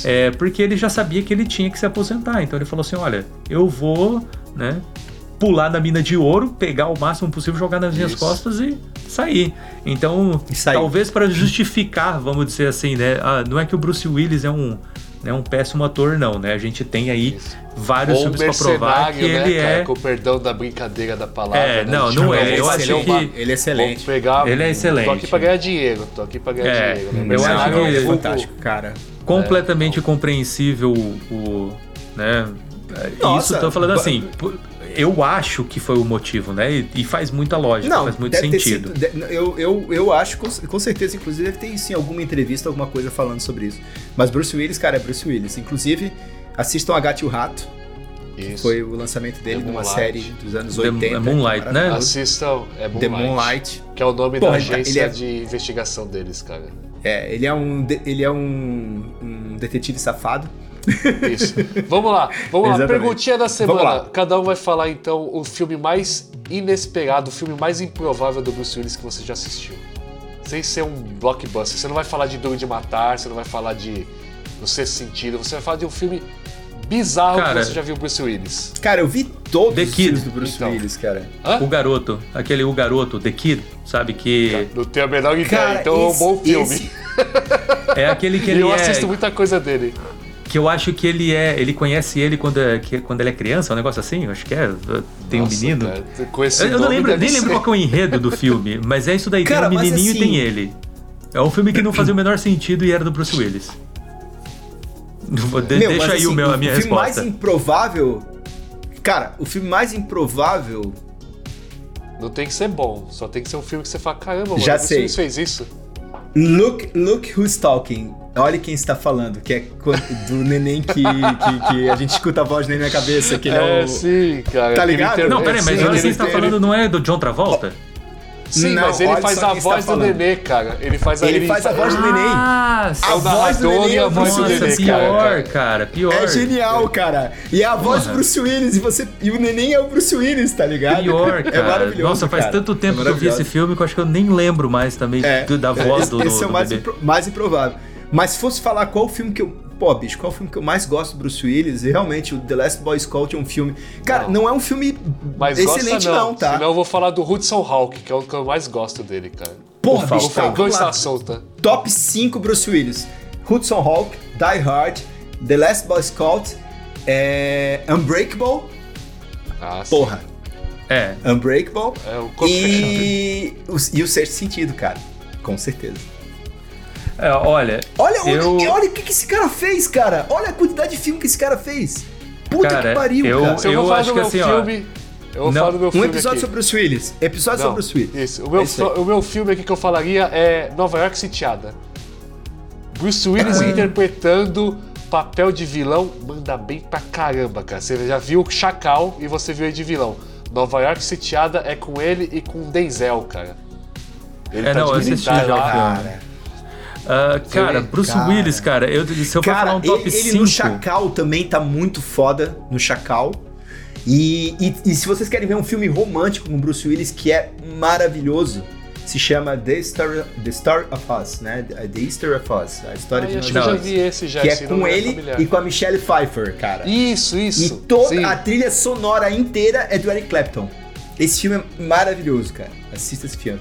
S3: É, porque ele já sabia que ele tinha que se aposentar. Então ele falou assim: olha, eu vou, né, pular na mina de ouro, pegar o máximo possível, jogar nas minhas
S2: Isso.
S3: costas e sair. Então,
S1: E sair.
S3: talvez para justificar, vamos dizer assim, né? ah, não é que o Bruce Willis é um, né, um péssimo ator, não, né? A gente tem aí
S2: Isso.
S3: vários
S2: Ou
S3: filmes para provar que
S2: né,
S3: ele
S2: cara,
S3: é.
S2: com o perdão da brincadeira da palavra.
S3: É,
S2: né?
S3: não, não é. Eu
S2: fazer
S3: acho que
S1: ele é
S2: Vou
S1: excelente.
S2: pegar,
S3: Ele é excelente.
S2: Tô aqui pra ganhar dinheiro, tô aqui pra ganhar
S3: É,
S2: dinheiro. né?
S3: eu acho que-
S2: é um vulgo-
S1: fantástico, cara.
S3: completamente compreensível o, né?
S1: Nossa,
S3: Isso tô falando assim, p- eu acho que foi o motivo, né? E, e faz muita lógica,
S1: Não,
S3: faz muito
S1: deve ter
S3: sentido.
S1: sido- de- eu, eu, eu acho, com, com certeza, inclusive, deve ter sim alguma entrevista, alguma coisa falando sobre isso. Mas Bruce Willis, cara, é Bruce Willis. Inclusive, assistam A Gato e o Rato, que
S2: Isso.
S1: foi o lançamento dele
S2: The
S1: numa
S2: Moonlight.
S1: série dos anos
S3: The-
S1: 80.
S3: Moonlight, né?
S2: Assistam, é Moonlight,
S1: The Moonlight.
S2: Que é o nome
S1: Porra,
S2: da
S1: tá-
S2: agência
S1: ele é-
S2: de investigação deles, cara.
S1: É, ele é um, ele é um, um detetive safado.
S2: Isso. Vamos lá, vamos lá.
S1: Exatamente.
S2: Perguntinha da semana.
S1: lá.
S2: Cada um vai falar então o filme mais inesperado, o filme mais improvável do Bruce Willis que você já assistiu. Sem ser um blockbuster. Você não vai falar de Duro de Matar, você não vai falar de No Sexto Sentido, você vai falar de um filme bizarro
S3: Cara,
S2: que você já viu o Bruce Willis.
S1: Cara, eu vi todos
S3: The
S1: os
S3: Kid,
S1: filmes do Bruce
S2: então.
S1: Willis, cara.
S2: Hã?
S3: O garoto, aquele o garoto, The Kid, sabe que
S2: Não tenho a menor ideia,
S1: Cara,
S2: então é um
S1: esse-
S2: bom filme.
S1: esse-
S3: é aquele que [LAUGHS] ele
S2: eu
S3: é,
S2: assisto muita coisa dele.
S3: Que eu acho que ele é, ele conhece ele quando é, que- quando ele é criança, um negócio assim, eu acho que é, tem um
S2: Nossa,
S3: menino.
S2: cara, com esse
S3: Eu, eu não lembro, nem lembro
S2: ser.
S3: qual que é o enredo do filme, [LAUGHS] mas é isso daí,
S1: Cara,
S3: tem um menininho
S1: assim-
S3: e tem ele. É um filme que não fazia o menor sentido e era do Bruce Willis. De-
S1: Meu,
S3: deixa
S1: mas,
S3: aí o
S1: assim,
S3: meu, a minha
S1: filme
S3: resposta.
S1: mais improvável... Cara, o filme mais improvável...
S2: Não tem que ser bom, só tem que ser um filme que você fala, caramba, mano,
S1: Já
S2: o Bruce
S1: sei.
S2: Willis fez isso.
S1: Look, look who's talking. Olha quem está falando, que é do neném que, que, que a gente escuta a voz dele na cabeça, que ele é,
S2: É,
S1: o...
S2: sim, cara.
S1: Tá ligado?
S2: inter-
S3: Não, peraí, mas
S2: sim,
S3: olha
S2: ele-
S3: quem está falando não é do John Travolta?
S2: Sim,
S1: Não,
S2: mas ele faz a
S1: está
S2: voz do nenê, cara. Ele faz a
S1: Ele faz a voz do neném.
S3: Ah,
S1: A
S2: o
S1: voz do neném
S2: e
S1: é
S2: a
S1: o
S2: voz
S1: Bruce
S2: do nenê, cara.
S3: pior, cara, pior.
S1: É genial, cara. E a voz do Bruce Willis, e, você, e o neném é o Bruce Willis, tá ligado?
S3: Pior, [LAUGHS]
S1: É
S3: cara.
S1: maravilhoso,
S3: Nossa, faz
S1: cara.
S3: tanto tempo
S1: É
S3: que eu vi esse filme que eu acho que eu nem lembro mais também
S1: É,
S3: da voz
S1: esse,
S3: do, do,
S1: esse é o mais, impro- mais improvável. Mas se fosse falar qual filme que eu. Pô, bicho, qual filme que eu mais gosto do Bruce Willis? Realmente, o The Last Boy Scout é um filme. Cara, não,
S2: Não.
S1: é um filme
S2: Mas
S1: excelente,
S2: gosta não,
S1: não, tá?
S2: Senão eu vou falar do Hudson Hawk, que é o que eu mais gosto dele, cara.
S1: Porra,
S3: Por
S1: bicho,
S2: O
S1: tá,
S2: está solta.
S1: Top 5 Bruce Willis: Hudson Hawk, Die Hard, The Last Boy Scout, é... Unbreakable.
S2: Ah, sim.
S1: Porra.
S3: É.
S1: Unbreakable
S2: É o corpo
S1: e o, e o Sexto Sentido, cara. Com certeza.
S3: É, olha,
S1: Olha,
S3: Eu-
S1: olha, olha o que, que esse cara fez, cara. Olha a quantidade de filme que esse cara fez. Puta
S3: Cara,
S1: que pariu,
S3: eu-
S1: cara.
S2: Eu, vou
S3: eu
S2: falar
S3: acho
S2: do
S3: que
S2: meu
S3: assim, ó,
S2: filme. Eu vou
S3: não,
S2: falar do meu
S1: Um
S2: filme.
S1: episódio
S2: aqui.
S1: sobre o Bruce Willis. Episódio
S2: Não,
S1: sobre o Bruce Willis.
S2: Isso. O meu,
S1: É
S2: o meu filme aqui que eu falaria é Nova York Sitiada. Bruce Willis
S1: Ah.
S2: interpretando papel de vilão manda bem pra caramba, cara. Você já viu o Chacal e você viu ele de vilão. Nova York Sitiada é com ele e com o Denzel, cara. Ele
S3: É, não, eu
S2: de militar lá.
S1: Cara,
S3: ah, cara, Bruce
S1: cara.
S3: Willis, cara, eu, se eu for
S1: cara
S3: falar um top
S1: ele, ele
S3: 5.
S1: no Chacal também tá muito foda, no Chacal. E, e, e se vocês querem ver um filme romântico com Bruce Willis que é maravilhoso, se chama The Story, The Story of Us, né? The Easter of Us, a história
S2: Ah,
S1: de nós
S2: eu já vi esse já.
S1: Que é com
S2: nome
S1: ele
S2: familiar.
S1: e com a Michelle Pfeiffer, cara.
S2: Isso,
S1: E
S2: isso.
S1: toda
S2: Sim.
S1: a trilha sonora inteira é do Eric Clapton. Esse filme é maravilhoso, cara. Assista esse filme.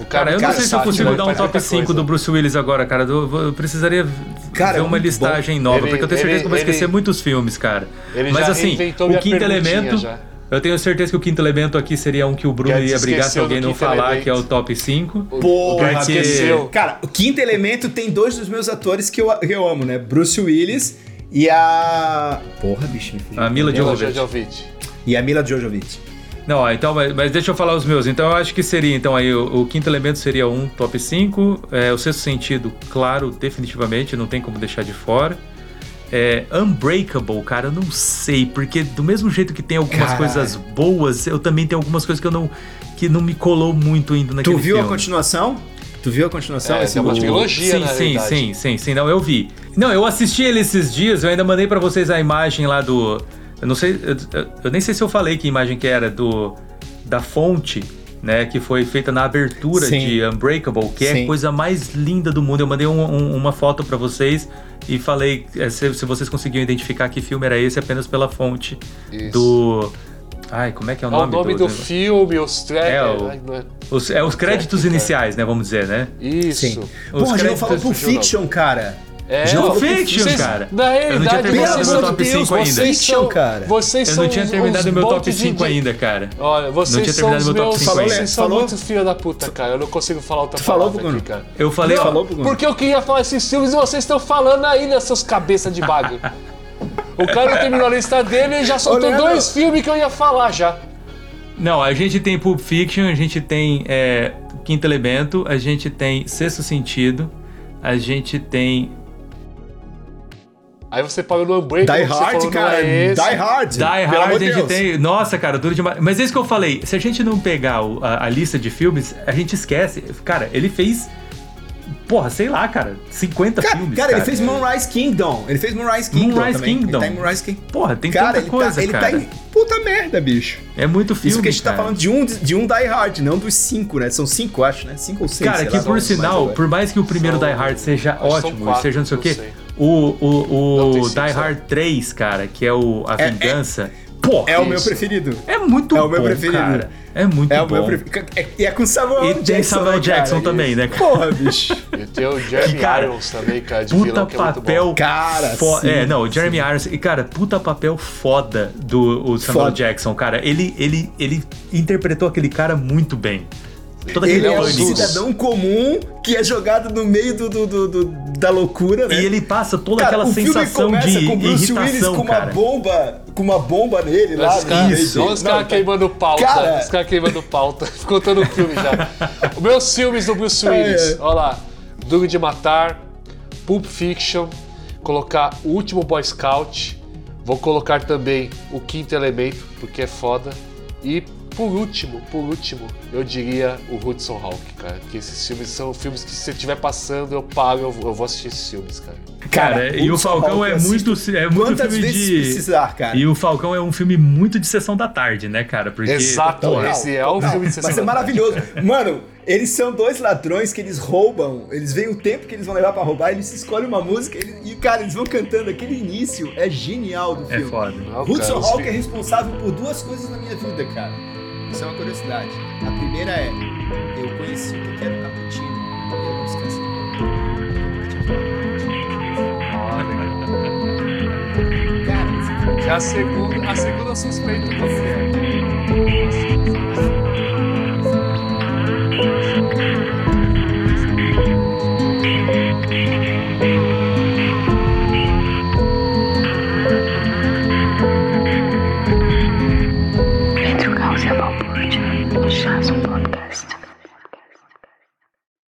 S2: O
S3: Cara, eu não
S1: cara,
S3: sei se eu consigo
S1: né?
S3: dar um top
S2: muita
S3: 5
S2: coisa.
S3: do Bruce Willis agora, cara. Eu, eu precisaria
S1: Cara,
S3: ver
S1: é
S3: uma listagem nova,
S2: Ele-
S3: porque eu tenho certeza
S2: ele-
S3: que eu vou esquecer
S2: ele-
S3: muitos filmes, cara.
S2: Ele
S3: Mas
S2: já
S3: assim, o quinto elemento.
S2: já.
S3: Eu tenho certeza que o quinto elemento aqui seria um que o Bruno ia brigar se alguém não falar,
S2: elemento.
S3: que é o top 5.
S2: O-
S1: Porra,
S2: o cara
S3: porque-
S2: esqueceu.
S1: Cara, o Quinto Elemento tem dois dos meus atores que eu, que eu amo, né? Bruce Willis e a... Porra, bicho, me.
S3: A Mila. Jovovich.
S1: E a Mila Jovovich.
S3: Não, ó, então, mas, mas deixa eu falar os meus. Então eu acho que seria, então aí o, o quinto elemento seria um top 5, é, o sexto sentido, claro, definitivamente, não tem como deixar de fora. É, Unbreakable, cara, eu não sei, porque do mesmo jeito que tem algumas
S1: Caralho.
S3: coisas boas, eu também tenho algumas coisas que eu não que não me colou muito ainda naquele
S1: Tu viu
S3: filme.
S1: a continuação? Tu viu a continuação?
S2: É,
S1: Esse
S2: tem uma
S1: o-
S2: trilogia,
S3: sim,
S2: na
S3: sim, sim, sim, sim, não, eu vi. Não, eu assisti ele esses dias, eu ainda mandei pra vocês a imagem lá do. Eu não sei, eu, eu- eu nem sei se eu falei que imagem que era, do. Da fonte, né, que foi feita na abertura
S1: Sim.
S3: de Unbreakable, que é
S1: Sim.
S3: a coisa mais linda do mundo. Eu mandei um- um- uma foto pra vocês e falei é, se, se vocês conseguiam identificar que filme era esse apenas pela fonte
S2: Isso.
S3: do. Ai, como é que é o
S2: É o
S3: nome,
S2: nome do,
S3: do
S2: filme, os tracks.
S3: É, o-
S2: é-
S3: Os, é os créditos
S2: Técnica.
S3: iniciais, né, vamos dizer, né?
S2: Isso.
S1: Sim.
S3: Os
S1: Porra, a gente não
S3: créditos-
S1: falou Pulp
S2: nome.
S1: Fiction, cara.
S2: É,
S1: falou
S3: Fiction,
S2: vocês-
S3: cara.
S2: Na
S3: Eu não tinha
S2: realidade,
S3: terminado
S2: vocês
S1: meu
S2: são
S1: top
S2: Deus,
S3: cinco ainda.
S2: vocês
S1: Fiction,
S2: são,
S1: cara.
S2: Vocês
S3: Eu
S2: são
S3: não tinha terminado meu top
S2: monte de-
S3: 5 ainda, cara.
S2: Olha, vocês
S3: tinha terminado meu top
S2: meus...
S3: cinco
S1: ainda.
S2: Vocês são
S1: Falou?
S2: muito filha da puta, cara. Eu não consigo falar outra
S1: falou,
S2: palavra
S1: Bruno?
S2: aqui, cara.
S3: Eu falei,
S2: Não,
S3: ó,
S1: falou, Bruno?
S2: Porque eu queria falar esses filmes e vocês estão falando ainda, seus cabeça de bagulho. [LAUGHS] o cara terminou a lista dele e já soltou dois filmes que eu ia falar já.
S3: Não, a gente tem Pulp Fiction, a gente tem é, Quinto Elemento, a gente tem Sexto Sentido, a gente tem
S2: Aí você parou no Unbreakable,
S1: Die Hard,
S2: falou, não
S1: cara.
S2: é esse.
S1: Die Hard.
S3: Die
S1: Pelo
S3: Hard,
S1: amor
S3: a gente
S1: Deus.
S3: tem. Nossa, cara, duro demais. Mas é isso que eu falei. Se a gente não pegar o- a, a lista de filmes, a gente esquece. Cara, ele fez. Porra, sei lá, cara, 50
S1: Cara,
S3: filmes.
S1: cara, ele fez Moonrise Kingdom. Ele fez Moonrise Kingdom
S3: Moonrise
S1: também.
S3: Kingdom.
S1: Ele tá em Moonrise Kingdom.
S3: Porra, tem
S1: cara,
S3: tanta
S1: ele,
S3: coisa,
S1: tá, ele
S3: cara.
S1: tá em puta merda, bicho.
S3: É muito filme.
S1: Isso que a gente
S3: cara.
S1: tá falando de um, de um Die Hard, não dos cinco, né? São cinco, acho, né? Cinco ou seis.
S3: Cara,
S1: sei
S3: que
S1: lá,
S3: por
S1: mais
S3: sinal,
S1: agora.
S3: por mais que o primeiro
S2: São-
S3: Die Hard seja ótimo,
S2: quatro,
S3: seja não sei o quê,
S2: sei.
S3: O, o, o Die. Hard 3, cara, que é o A
S1: É- é-
S3: Vingança, pô,
S1: É o meu
S2: Isso.
S1: preferido.
S3: é muito
S1: é o
S3: bom,
S1: meu preferido.
S3: cara. É muito
S1: É
S3: bom.
S1: o meu preferido. É- E é com Samuel
S3: E
S1: Jackson.
S3: tem Samuel
S1: né,
S3: Jackson
S1: cara?
S3: também, né, cara?
S1: Porra, bicho. [LAUGHS]
S2: E tem o Jeremy
S3: cara,
S2: Irons também, cara, de
S3: Puta
S2: vilão, que é muito
S3: papel.
S2: bom.
S1: Cara,
S3: fo-
S1: sim,
S3: É, não, o Jeremy Irons. E, cara, puta papel foda do o Samuel
S1: Foda.
S3: Jackson, cara. Ele, ele, ele interpretou aquele cara muito bem. Todo aquele
S1: Ele é um cidadão comum que é jogado no meio do, do- do- do- da loucura, né?
S3: E ele passa toda
S1: Cara,
S3: aquela
S1: o filme
S3: sensação
S1: começa
S3: de
S1: com Bruce Willis
S3: irritação,
S1: com uma
S3: cara.
S1: bomba, com uma bomba nele lá.
S2: Os
S1: meio
S3: Isso.
S1: dele.
S2: os caras queimando pauta.
S1: Cara-
S2: Os caras queimando pauta. [LAUGHS] Contando o filme já. Os meus filmes do Bruce Willis.
S1: É, é.
S2: Olha lá. Duro de Matar, Pulp Fiction, colocar O Último Boy Scout. Vou colocar também O Quinto Elemento, porque é foda. E por último, por último, eu diria o Hudson Hawk, cara. Que esses filmes são filmes que se você estiver passando, eu paro, eu, eu vou assistir esses filmes, cara.
S3: Cara, e o Falcão
S1: Hawk
S3: é
S1: eu assisto
S3: muito, é muito
S1: Quantas
S3: filme
S1: vezes
S3: de.
S1: precisar, cara?
S3: E o Falcão é um filme muito de sessão da tarde, né, cara? Porque,
S2: Exato,
S3: porra,
S2: esse é o filme de sessão
S1: Vai ser
S2: da tarde,
S1: maravilhoso. Mano, eles são dois ladrões que eles roubam, eles veem o tempo que eles vão levar pra roubar, eles escolhem uma música eles- e, cara, eles vão cantando. Aquele início é genial do
S3: É
S1: filme.
S3: foda.
S2: Não,
S1: Hudson
S2: cara,
S1: Hawk é responsável por duas coisas na minha vida, cara. Isso é uma curiosidade. A primeira é, eu conheci o que era o cappuccino e eu não descansei. Cara, esse filme
S2: Já a segunda, a segunda que é.